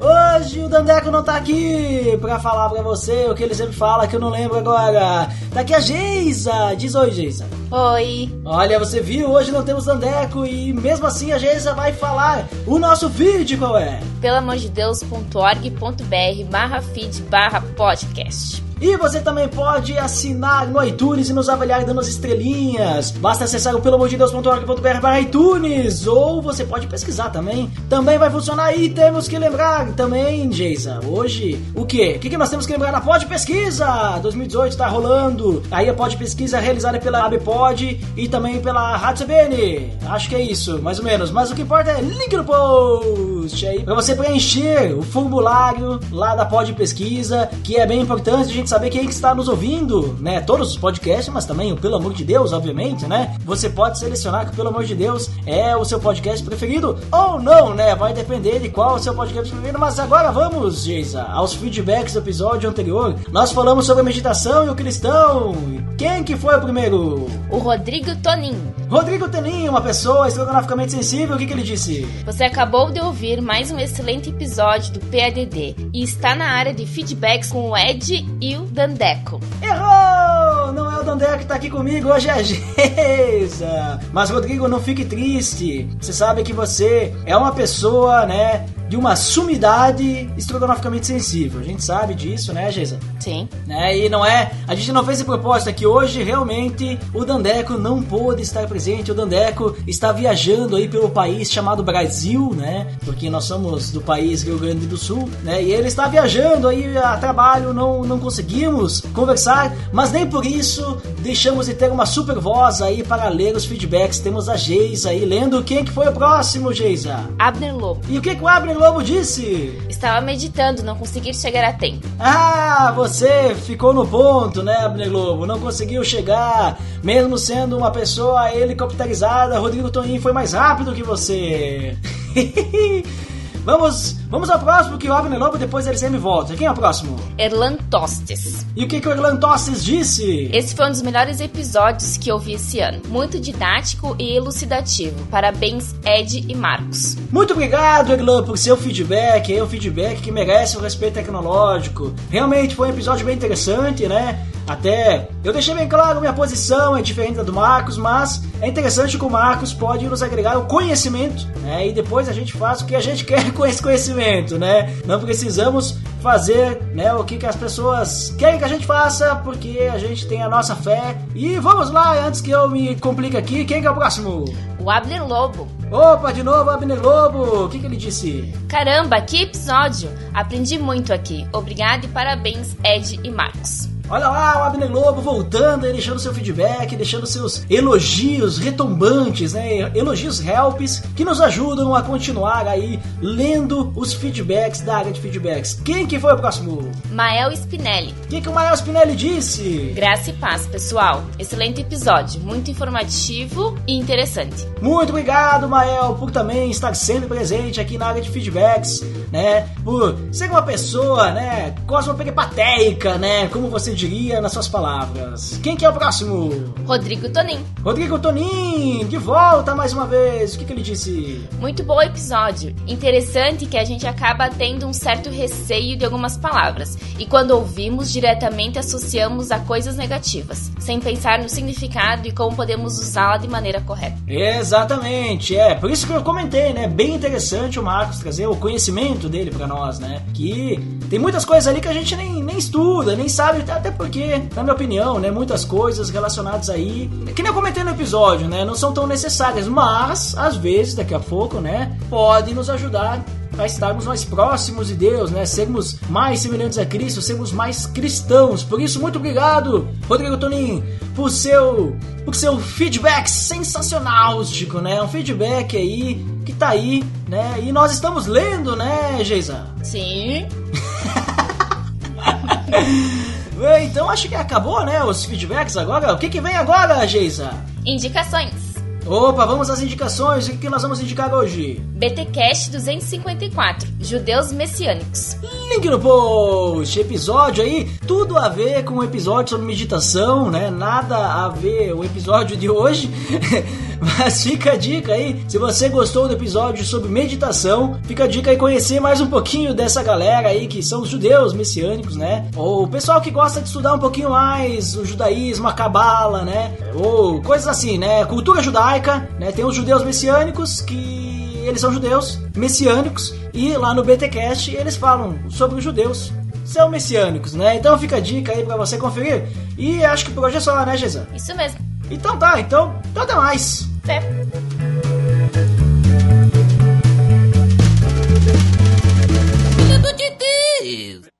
Hoje o Dandeco não tá aqui pra falar pra você o que ele sempre fala, que eu não lembro agora. Tá aqui a Geisa. Diz oi, Geisa. Oi. Olha, você viu, hoje não temos Dandeco e mesmo assim a Geisa vai falar o nosso feed qual é? Pelo amor de Deus.org.br barra feed barra podcast. E você também pode assinar no iTunes e nos avaliar dando as estrelinhas. Basta acessar o pelamordedeus.org.br iTunes ou você pode pesquisar também. Também vai funcionar e temos que lembrar também, Geisa, hoje o quê? O que, nós temos que lembrar na Pod Pesquisa? 2018 tá rolando. Aí a Pod Pesquisa é realizada pela ABPod e também pela Rádio CBN. Acho que é isso, mais ou menos. Mas o que importa é link no post aí pra você preencher o formulário lá da Pod Pesquisa, que é bem importante a gente saber quem é que está nos ouvindo, né? Todos os podcasts, mas também o Pelo Amor de Deus, obviamente, né? Você pode selecionar que o Pelo Amor de Deus é o seu podcast preferido ou não, né? Vai depender de qual é o seu podcast preferido. Mas agora vamos, Geisa, aos feedbacks do episódio anterior. Nós falamos sobre a meditação e o cristão. Quem que foi o primeiro? O Rodrigo Tonin. Rodrigo Tonin, uma pessoa estrogonoficamente sensível, o que, que ele disse? Você acabou de ouvir mais um excelente episódio do PADD e está na área de feedbacks com o Ed e o Dandeco. Errou! Não é o Dandeco que tá aqui comigo, hoje é a Geisa. Mas, Rodrigo, não fique triste. Você sabe que você é uma pessoa, né, de uma sumidade estrogonoficamente sensível. A gente sabe disso, né, Geisa? Sim. Né? E não é. A gente não fez esse propósito aqui hoje, realmente o Dandeco não pôde estar presente. O Dandeco está viajando aí pelo país chamado Brasil, né? Porque nós somos do país Rio Grande do Sul, né? E ele está viajando aí a trabalho, não, não conseguimos conversar, mas nem por isso deixamos de ter uma super voz aí para ler os feedbacks. Temos a Geisa aí lendo quem que foi o próximo, Geisa. Abner Lobo. E o que, que o Abner Lobo disse? Estava meditando, não consegui chegar a tempo. Ah, você ficou no ponto, né, Abner Lobo? Não conseguiu chegar, mesmo sendo uma pessoa helicopterizada. Rodrigo Toninho foi mais rápido que você. Vamos, vamos ao próximo que o Abner Lobo depois ele sempre volta. Quem é o próximo? Erlan Tostes. E o que, que o Erlan Tostes disse? Esse foi um dos melhores episódios que eu vi esse ano. Muito didático e elucidativo. Parabéns, Ed e Marcos. Muito obrigado, Erlan, por seu feedback. É um feedback que merece o respeito tecnológico. Realmente foi um episódio bem interessante, né? Até eu deixei bem claro minha posição é diferente da do Marcos, mas é interessante que o Marcos pode nos agregar o conhecimento, né? E depois a gente faz o que a gente quer com esse conhecimento, né? Não precisamos fazer, né, o que, que as pessoas querem que a gente faça, porque a gente tem a nossa fé. E vamos lá, antes que eu me complique aqui, quem que é o próximo? O Abner Lobo. Opa, de novo, Abner Lobo. O que, que ele disse? Caramba, que episódio! Aprendi muito aqui. Obrigado e parabéns, Ed e Marcos. Olha lá o Abner Lobo voltando e deixando seu feedback, deixando seus elogios retumbantes, né? Elogios helps que nos ajudam a continuar aí lendo os feedbacks da área de feedbacks. Quem que foi o próximo? Mael Spinelli. O que, que o Mael Spinelli disse? Graça e paz, pessoal. Excelente episódio, muito informativo e interessante. Muito obrigado, Mael, por também estar sempre presente aqui na área de feedbacks, né? Por ser uma pessoa, né? Cosmoperipatéica, né? Como você diria nas suas palavras. Quem que é o próximo? Rodrigo Tonin. Rodrigo Tonin, de volta mais uma vez. O que, que ele disse? Muito bom episódio. Interessante que a gente acaba tendo um certo receio de algumas palavras. E quando ouvimos, diretamente associamos a coisas negativas, sem pensar no significado e como podemos usá-la de maneira correta. Exatamente, é. Por isso que eu comentei, né? Bem interessante o Marcos trazer o conhecimento dele para nós, né? Que tem muitas coisas ali que a gente nem, nem estuda, nem sabe, até porque, na minha opinião, né? Muitas coisas relacionadas aí, que nem eu comentei no episódio, né? Não são tão necessárias, mas, às vezes, daqui a pouco, né? Podem nos ajudar a estarmos mais próximos de Deus, né? Sermos mais semelhantes a Cristo, sermos mais cristãos. Por isso, muito obrigado, Rodrigo Tonin, por seu, por seu feedback sensacional, Chico, né? Um feedback aí que tá aí, né? E nós estamos lendo, né, Geisa? Sim. então acho que acabou, né? Os feedbacks agora. O que, que vem agora, Geisa? Indicações. Opa, vamos às indicações. O que nós vamos indicar hoje? BTcast 254, Judeus Messiânicos. Link no post, episódio aí, tudo a ver com o episódio sobre meditação, né? Nada a ver o episódio de hoje. Mas fica a dica aí, se você gostou do episódio sobre meditação, fica a dica aí conhecer mais um pouquinho dessa galera aí que são os judeus messiânicos, né? Ou o pessoal que gosta de estudar um pouquinho mais o judaísmo, a cabala, né? Ou coisas assim, né? Cultura judaica, né? Tem os judeus messiânicos que eles são judeus messiânicos e lá no BTcast eles falam sobre os judeus são messiânicos, né? Então fica a dica aí pra você conferir. E acho que por hoje é só, né, Gesa? Isso mesmo. Então tá, então, então até mais. Até. Filho de Deus.